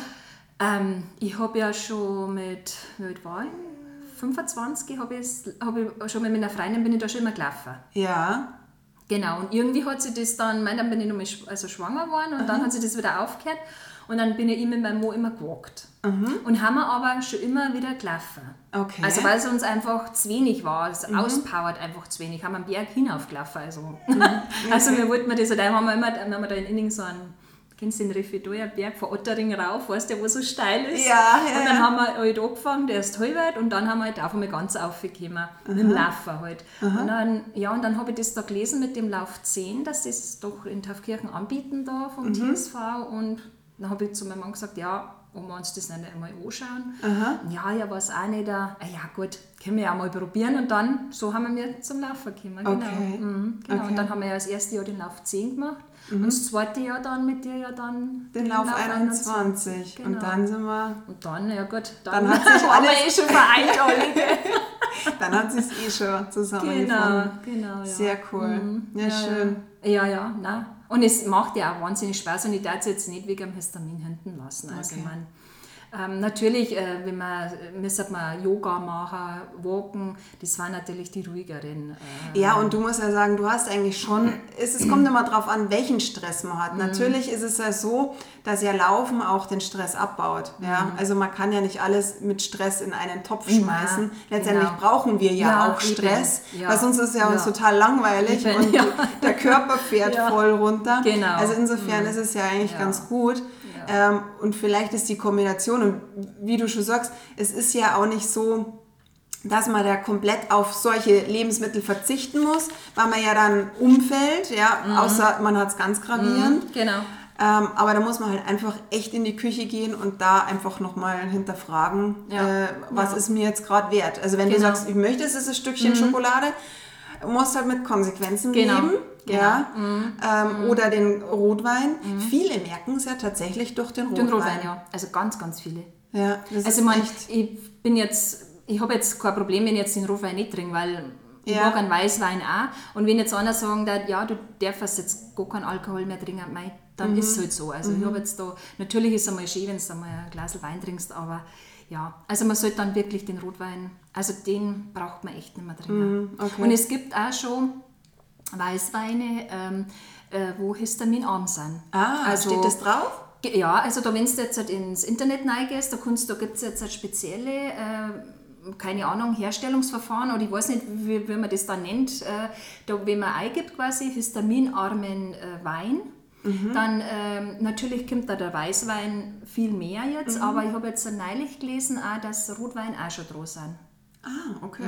[SPEAKER 2] Ähm, ich habe ja schon mit, alt war ich? 25 habe ich, hab ich schon mit meiner Freundin bin ich da schon immer gelaufen.
[SPEAKER 1] Ja.
[SPEAKER 2] Genau, und irgendwie hat sich das dann, mein, dann bin ich noch mal also schwanger geworden und dann hat sich das wieder aufgehört und dann bin ich immer mit meinem Mann immer gewagt. Und haben wir aber schon immer wieder gelaufen.
[SPEAKER 1] Okay.
[SPEAKER 2] Also weil es uns einfach zu wenig war, es auspowert einfach zu wenig, haben wir am Berg hinaufgelaufen. Also, (laughs) also wir wollten das, halt, haben wir immer, wir haben da in Inning so einen kennst du den Refidoyer Berg von Ottering rauf, weißt du, wo so steil ist?
[SPEAKER 1] Ja, ja.
[SPEAKER 2] Und dann
[SPEAKER 1] ja.
[SPEAKER 2] haben wir halt angefangen, der ist halbweit und dann haben wir halt auf einmal ganz aufgekommen, mit dem Laufen halt. Und dann, ja, und dann habe ich das da gelesen mit dem Lauf 10, dass sie es doch in Taufkirchen anbieten da vom TSV und dann habe ich zu meinem Mann gesagt, ja, wollen wir uns das nicht einmal anschauen? Ja, ja, war es auch nicht. Da. Ah, ja, gut, können wir ja mal probieren. Und dann, so haben wir zum Laufen gekommen. Genau.
[SPEAKER 1] Okay.
[SPEAKER 2] Mhm, genau.
[SPEAKER 1] Okay.
[SPEAKER 2] Und dann haben wir ja das erste Jahr den Lauf 10 gemacht. Und das zweite Jahr dann mit dir ja dann
[SPEAKER 1] Den Lauf 21. Und
[SPEAKER 2] Genau.
[SPEAKER 1] dann sind wir,
[SPEAKER 2] Und dann, ja gut,
[SPEAKER 1] Dann
[SPEAKER 2] dann,
[SPEAKER 1] hat (laughs) sich alles-
[SPEAKER 2] eh schon vereint alle. (laughs)
[SPEAKER 1] dann hat es eh schon
[SPEAKER 2] genau,
[SPEAKER 1] zusammengefunden.
[SPEAKER 2] genau. Ja.
[SPEAKER 1] Sehr cool.
[SPEAKER 2] Mhm.
[SPEAKER 1] Ja, schön.
[SPEAKER 2] Ja, ja, nein. Und es macht ja auch wahnsinnig Spaß und ich darf es jetzt nicht wegen dem Histamin hinten lassen. Also
[SPEAKER 1] Okay.
[SPEAKER 2] mein, ähm, natürlich, äh, wenn man, müssen wir Yoga machen, walken, das waren natürlich die ruhigeren. Äh,
[SPEAKER 1] Ja, und du musst ja sagen, du hast eigentlich schon, es, es kommt immer darauf an, welchen Stress man
[SPEAKER 2] Mhm.
[SPEAKER 1] hat. Natürlich ist es ja so, dass ja Laufen auch den Stress abbaut. Ja?
[SPEAKER 2] Mhm.
[SPEAKER 1] Also man kann ja nicht alles mit Stress in einen Topf schmeißen. Letztendlich
[SPEAKER 2] genau.
[SPEAKER 1] brauchen wir ja,
[SPEAKER 2] Ja,
[SPEAKER 1] auch. Stress,
[SPEAKER 2] Ja.
[SPEAKER 1] weil sonst ist ja uns
[SPEAKER 2] Ja.
[SPEAKER 1] total langweilig
[SPEAKER 2] Eben,
[SPEAKER 1] und (laughs)
[SPEAKER 2] ja.
[SPEAKER 1] der Körper fährt
[SPEAKER 2] Ja.
[SPEAKER 1] voll runter.
[SPEAKER 2] Genau.
[SPEAKER 1] Also insofern ist es ja eigentlich
[SPEAKER 2] Ja.
[SPEAKER 1] ganz gut. Ähm, und vielleicht ist die Kombination, und wie du schon sagst, es ist ja auch nicht so, dass man da komplett auf solche Lebensmittel verzichten muss, weil man ja dann umfällt, ja, außer man hat es ganz gravierend.
[SPEAKER 2] Genau.
[SPEAKER 1] Ähm, aber da muss man halt einfach echt in die Küche gehen und da einfach nochmal hinterfragen,
[SPEAKER 2] Ja.
[SPEAKER 1] äh, was
[SPEAKER 2] Ja.
[SPEAKER 1] ist mir jetzt gerade wert. Also wenn du
[SPEAKER 2] Genau.
[SPEAKER 1] sagst, ich möchte es ist ein Stückchen Schokolade, musst halt mit Konsequenzen
[SPEAKER 2] Genau.
[SPEAKER 1] leben.
[SPEAKER 2] Genau.
[SPEAKER 1] Ja, ähm, Oder den Rotwein. Viele merken es ja tatsächlich durch den Rotwein.
[SPEAKER 2] Den Rotwein, ja. Also ganz, ganz viele.
[SPEAKER 1] Ja,
[SPEAKER 2] Also
[SPEAKER 1] ist
[SPEAKER 2] ich meine,
[SPEAKER 1] echt.
[SPEAKER 2] ich bin jetzt, ich habe jetzt kein Problem, wenn ich jetzt den Rotwein nicht trinke, weil ich
[SPEAKER 1] Ja.
[SPEAKER 2] mag einen Weißwein auch. Und wenn jetzt einer sagen darf, ja, du darfst jetzt gar keinen Alkohol mehr trinken, mei, dann
[SPEAKER 1] Mhm.
[SPEAKER 2] ist es halt so. Also ich habe jetzt da, natürlich ist es einmal schön, wenn du einmal ein Glas Wein trinkst, aber ja, also man sollte dann wirklich den Rotwein, also den braucht man echt nicht mehr trinken.
[SPEAKER 1] Mhm, okay.
[SPEAKER 2] Und es gibt auch schon Weißweine, ähm, äh, wo histaminarm sind.
[SPEAKER 1] Ah,
[SPEAKER 2] also,
[SPEAKER 1] steht das drauf?
[SPEAKER 2] Ja, also da, wenn du jetzt halt ins Internet reingehst, da, kannst- da gibt es jetzt halt spezielle, äh, keine Ahnung, Herstellungsverfahren oder ich weiß nicht, wie, wie man das da nennt. Äh, da, wenn man eingibt quasi histaminarmen äh, Wein, dann ähm, natürlich kommt da der Weißwein viel mehr jetzt, aber ich habe jetzt neulich gelesen, auch, dass Rotwein auch schon dran sind.
[SPEAKER 1] Ah, okay.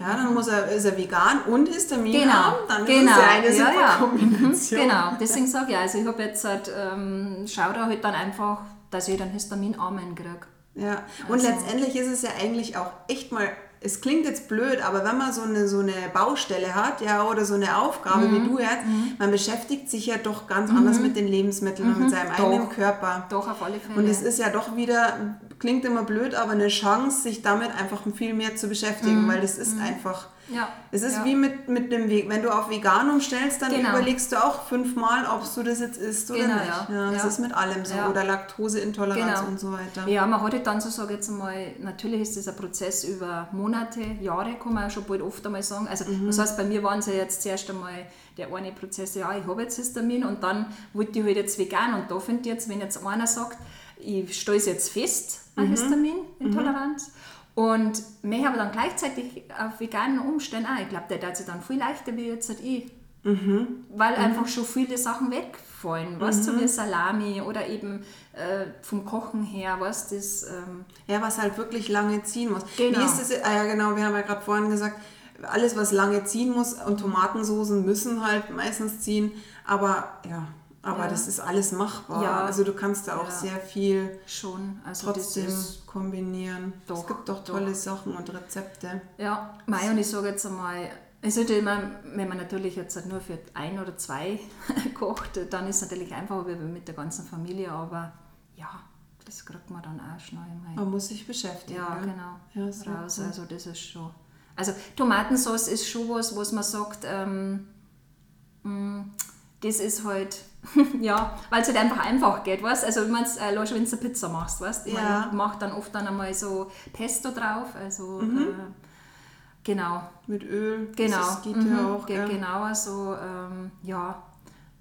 [SPEAKER 1] Ja, dann muss er, ist er vegan und Histamin
[SPEAKER 2] Genau,
[SPEAKER 1] haben, dann
[SPEAKER 2] genau.
[SPEAKER 1] ist es ja eine
[SPEAKER 2] Ja,
[SPEAKER 1] super
[SPEAKER 2] ja.
[SPEAKER 1] Kombination.
[SPEAKER 2] Genau, deswegen sage ich, also ich habe jetzt halt, ähm, schau da halt dann einfach, dass ich dann histaminarmen kriege.
[SPEAKER 1] Ja, und
[SPEAKER 2] Also-
[SPEAKER 1] letztendlich ist es ja eigentlich auch echt mal, es klingt jetzt blöd, aber wenn man so eine, so eine Baustelle hat, ja, oder so eine Aufgabe
[SPEAKER 2] Mhm.
[SPEAKER 1] wie du jetzt, man beschäftigt sich ja doch ganz anders mit den Lebensmitteln und mit seinem
[SPEAKER 2] Mhm. Doch.
[SPEAKER 1] eigenen Körper.
[SPEAKER 2] Doch, auf alle Fälle.
[SPEAKER 1] Und es ist ja doch wieder, klingt immer blöd, aber eine Chance, sich damit einfach viel mehr zu beschäftigen, weil das ist einfach,
[SPEAKER 2] Mhm. Ja,
[SPEAKER 1] es ist
[SPEAKER 2] ja.
[SPEAKER 1] wie mit, mit dem Weg, wenn du auf vegan umstellst, dann
[SPEAKER 2] Genau.
[SPEAKER 1] überlegst du auch fünfmal, ob du das jetzt isst oder
[SPEAKER 2] Genau,
[SPEAKER 1] nicht.
[SPEAKER 2] ja.
[SPEAKER 1] Ja, das ist mit allem so. Oder Laktoseintoleranz
[SPEAKER 2] Genau.
[SPEAKER 1] und so weiter.
[SPEAKER 2] Ja, man hat halt dann so, sage jetzt mal, natürlich ist das ein Prozess über Monate, Jahre, kann man auch schon bald oft einmal sagen. Also
[SPEAKER 1] Mhm.
[SPEAKER 2] das heißt, bei mir waren es ja jetzt zuerst einmal der eine Prozess, ja, ich habe jetzt Histamin und dann wollte ich halt jetzt vegan und da finde ich jetzt, wenn jetzt einer sagt, ich stelle es jetzt fest, eine
[SPEAKER 1] Mhm.
[SPEAKER 2] Histaminintoleranz, und mich aber dann gleichzeitig auf veganen Umständen auch, ich glaube, der hat sich dann viel leichter wie jetzt halt ich. Weil einfach schon viele Sachen wegfallen, weißt du, so wie Salami oder eben äh, vom Kochen her, was das. Ähm,
[SPEAKER 1] Ja, was halt wirklich lange ziehen muss.
[SPEAKER 2] Genau.
[SPEAKER 1] Wie ist das? Ah ja, genau, wir haben ja gerade vorhin gesagt, alles, was lange ziehen muss und Tomatensoßen müssen halt meistens ziehen, aber ja, aber
[SPEAKER 2] Ja.
[SPEAKER 1] das ist alles machbar.
[SPEAKER 2] Ja.
[SPEAKER 1] Also du kannst da auch
[SPEAKER 2] Ja.
[SPEAKER 1] sehr viel
[SPEAKER 2] schon, also
[SPEAKER 1] trotzdem kombinieren. es
[SPEAKER 2] Doch,
[SPEAKER 1] gibt doch
[SPEAKER 2] doch.
[SPEAKER 1] tolle Sachen und Rezepte.
[SPEAKER 2] Ja, mei, und ich sage jetzt einmal, es ist immer, wenn man natürlich jetzt halt nur für ein oder zwei (laughs) kocht, dann ist es natürlich einfacher wie mit der ganzen Familie, aber ja, das kriegt man dann auch schnell. Mei.
[SPEAKER 1] Man muss sich beschäftigen.
[SPEAKER 2] Ja, genau. Raus.
[SPEAKER 1] cool.
[SPEAKER 2] Also das ist schon. Also Tomatensauce ist schon was, was man sagt, ähm, mh, das ist halt, (laughs) ja, weil es halt einfach einfach geht, weißt Also wenn du äh, wenn du eine Pizza machst, weißt Ich
[SPEAKER 1] Ja.
[SPEAKER 2] meine, macht dann oft dann einmal so Pesto drauf, also
[SPEAKER 1] Mhm.
[SPEAKER 2] äh, genau,
[SPEAKER 1] Mit Öl.
[SPEAKER 2] genau,
[SPEAKER 1] Das geht
[SPEAKER 2] mhm,
[SPEAKER 1] ja auch.
[SPEAKER 2] ge-
[SPEAKER 1] gell?
[SPEAKER 2] genau so, ähm, ja,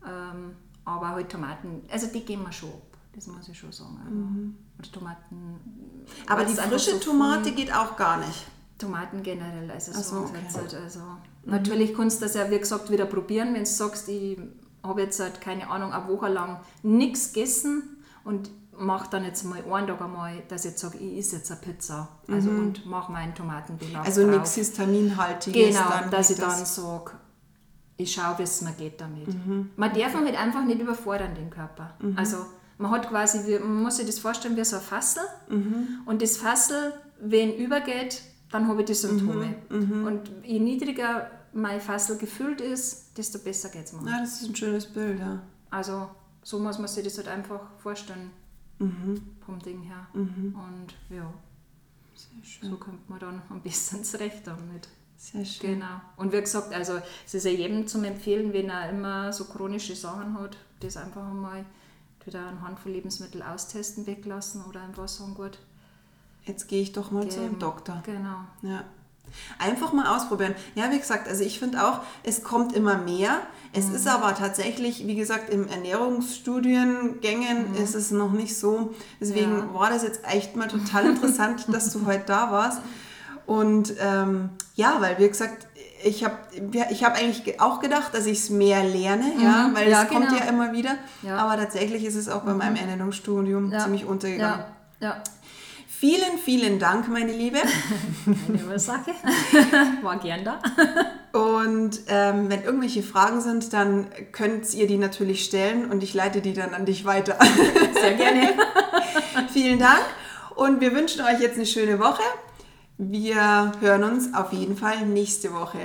[SPEAKER 2] ähm, aber halt Tomaten, also die gehen wir schon ab, das muss ich schon sagen. Also, Oder Tomaten.
[SPEAKER 1] Aber die
[SPEAKER 2] es
[SPEAKER 1] frische
[SPEAKER 2] so
[SPEAKER 1] Tomate geht auch gar nicht.
[SPEAKER 2] Tomaten generell, also
[SPEAKER 1] so,
[SPEAKER 2] so
[SPEAKER 1] okay.
[SPEAKER 2] halt, also Natürlich kannst du das ja, wie gesagt, wieder probieren, wenn du sagst, ich habe jetzt halt, keine Ahnung, eine Woche lang nichts gegessen und mache dann jetzt mal einen Tag einmal, dass ich jetzt sage, ich esse jetzt eine Pizza. Also
[SPEAKER 1] Mhm.
[SPEAKER 2] und mache meinen Tomatenbelag
[SPEAKER 1] Also nichts Histaminhaltiges.
[SPEAKER 2] Genau,
[SPEAKER 1] dann
[SPEAKER 2] dass ich
[SPEAKER 1] geht
[SPEAKER 2] dann sage, ich schaue, wie es mir geht damit.
[SPEAKER 1] Mhm.
[SPEAKER 2] Man darf ihn halt einfach nicht überfordern, den Körper. Also man hat quasi, wie, man muss sich das vorstellen wie so ein Fassel
[SPEAKER 1] Mhm.
[SPEAKER 2] und das Fassel, wenn übergeht, dann habe ich die Symptome.
[SPEAKER 1] Mhm.
[SPEAKER 2] Und je niedriger mein Fassel gefüllt ist, desto besser geht es mir.
[SPEAKER 1] Ja, das ist ein schönes Bild, ja.
[SPEAKER 2] Also so muss man sich das halt einfach vorstellen
[SPEAKER 1] Mhm.
[SPEAKER 2] vom Ding her. Und ja, so kommt man dann ein bisschen zurecht damit.
[SPEAKER 1] Sehr schön.
[SPEAKER 2] Genau. Und wie gesagt, also es ist ja jedem zum Empfehlen, wenn er immer so chronische Sachen hat, das einfach einmal wieder anhand von Lebensmitteln austesten, weglassen oder einfach sagen, gut,
[SPEAKER 1] Jetzt gehe ich doch mal zu einem
[SPEAKER 2] geben.
[SPEAKER 1] Doktor.
[SPEAKER 2] Genau.
[SPEAKER 1] Ja. Einfach mal ausprobieren. Ja, wie gesagt, also ich finde auch, es kommt immer mehr. Es
[SPEAKER 2] Mhm.
[SPEAKER 1] ist aber tatsächlich, wie gesagt, im Ernährungsstudiengängen ist es noch nicht so. Deswegen
[SPEAKER 2] Ja.
[SPEAKER 1] war das jetzt echt mal total interessant, dass du heute da warst. Und ähm, ja, weil wie gesagt, ich habe ich hab eigentlich ge- auch gedacht, dass ich es mehr lerne, ja,
[SPEAKER 2] Mhm.
[SPEAKER 1] weil
[SPEAKER 2] Ja,
[SPEAKER 1] es kommt
[SPEAKER 2] genau.
[SPEAKER 1] ja immer wieder.
[SPEAKER 2] Ja.
[SPEAKER 1] Aber tatsächlich ist es auch bei meinem Ernährungsstudium
[SPEAKER 2] Ja.
[SPEAKER 1] ziemlich untergegangen.
[SPEAKER 2] Ja, ja.
[SPEAKER 1] Vielen, vielen Dank, meine Liebe.
[SPEAKER 2] Keine Ursache. (laughs) War gern da.
[SPEAKER 1] Und ähm, wenn irgendwelche Fragen sind, dann könnt ihr die natürlich stellen und ich leite die dann an dich weiter.
[SPEAKER 2] Sehr gerne. (laughs)
[SPEAKER 1] Vielen Dank und wir wünschen euch jetzt eine schöne Woche. Wir hören uns auf jeden Fall nächste Woche.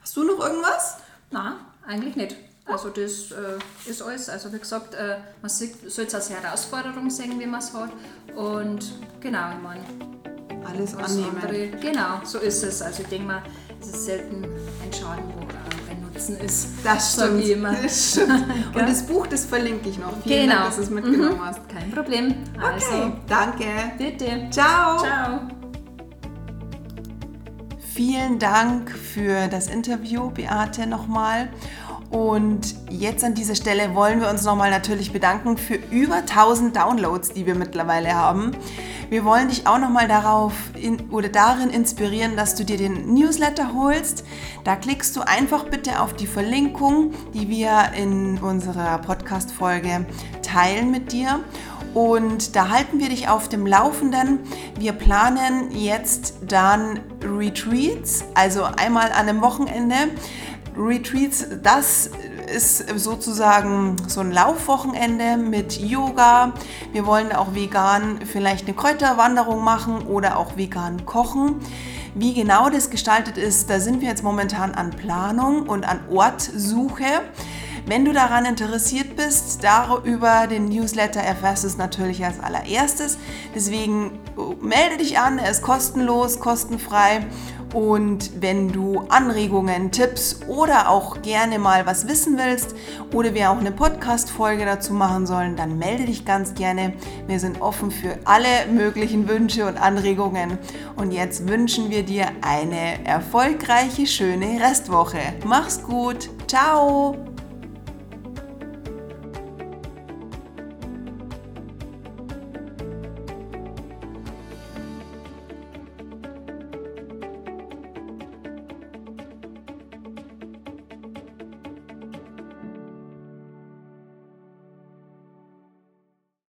[SPEAKER 1] Hast du noch irgendwas?
[SPEAKER 2] Nein, eigentlich nicht. Also das äh, ist alles. Also wie gesagt, äh, man soll es als Herausforderung sehen, wie man es hat. Und genau, ich meine,
[SPEAKER 1] Alles annehmen.
[SPEAKER 2] andere, genau, so ist es. Also ich denke mal, es ist selten ein Schaden, wo äh, ein Nutzen ist.
[SPEAKER 1] Das stimmt.
[SPEAKER 2] ich immer. (laughs)
[SPEAKER 1] Das stimmt. (laughs) Und das Buch, das verlinke ich noch. Vielen
[SPEAKER 2] Genau.
[SPEAKER 1] Dank, dass du es mitgenommen
[SPEAKER 2] Mhm.
[SPEAKER 1] hast.
[SPEAKER 2] Kein Problem.
[SPEAKER 1] Okay,
[SPEAKER 2] Also,
[SPEAKER 1] danke.
[SPEAKER 2] bitte.
[SPEAKER 1] Ciao.
[SPEAKER 2] Ciao.
[SPEAKER 1] Vielen Dank für das Interview, Beate, nochmal. Und jetzt an dieser Stelle wollen wir uns nochmal natürlich bedanken für über 1000 Downloads, die wir mittlerweile haben. Wir wollen dich auch nochmal darauf in, oder darin inspirieren, dass du dir den Newsletter holst. Da klickst du einfach bitte auf die Verlinkung, die wir in unserer Podcast-Folge teilen mit dir. Und da halten wir dich auf dem Laufenden. Wir planen jetzt dann Retreats, also einmal an einem Wochenende. Retreats, das ist sozusagen so ein Laufwochenende mit Yoga. Wir wollen auch vegan vielleicht eine Kräuterwanderung machen oder auch vegan kochen. Wie genau das gestaltet ist, da sind wir jetzt momentan an Planung und an Ortsuche. Wenn du daran interessiert bist, darüber den Newsletter erfährst du es natürlich als allererstes. Deswegen oh, melde dich an, er ist kostenlos, kostenfrei. Und wenn du Anregungen, Tipps oder auch gerne mal was wissen willst oder wir auch eine Podcast-Folge dazu machen sollen, dann melde dich ganz gerne. Wir sind offen für alle möglichen Wünsche und Anregungen. Und jetzt wünschen wir dir eine erfolgreiche, schöne Restwoche. Mach's gut. Ciao.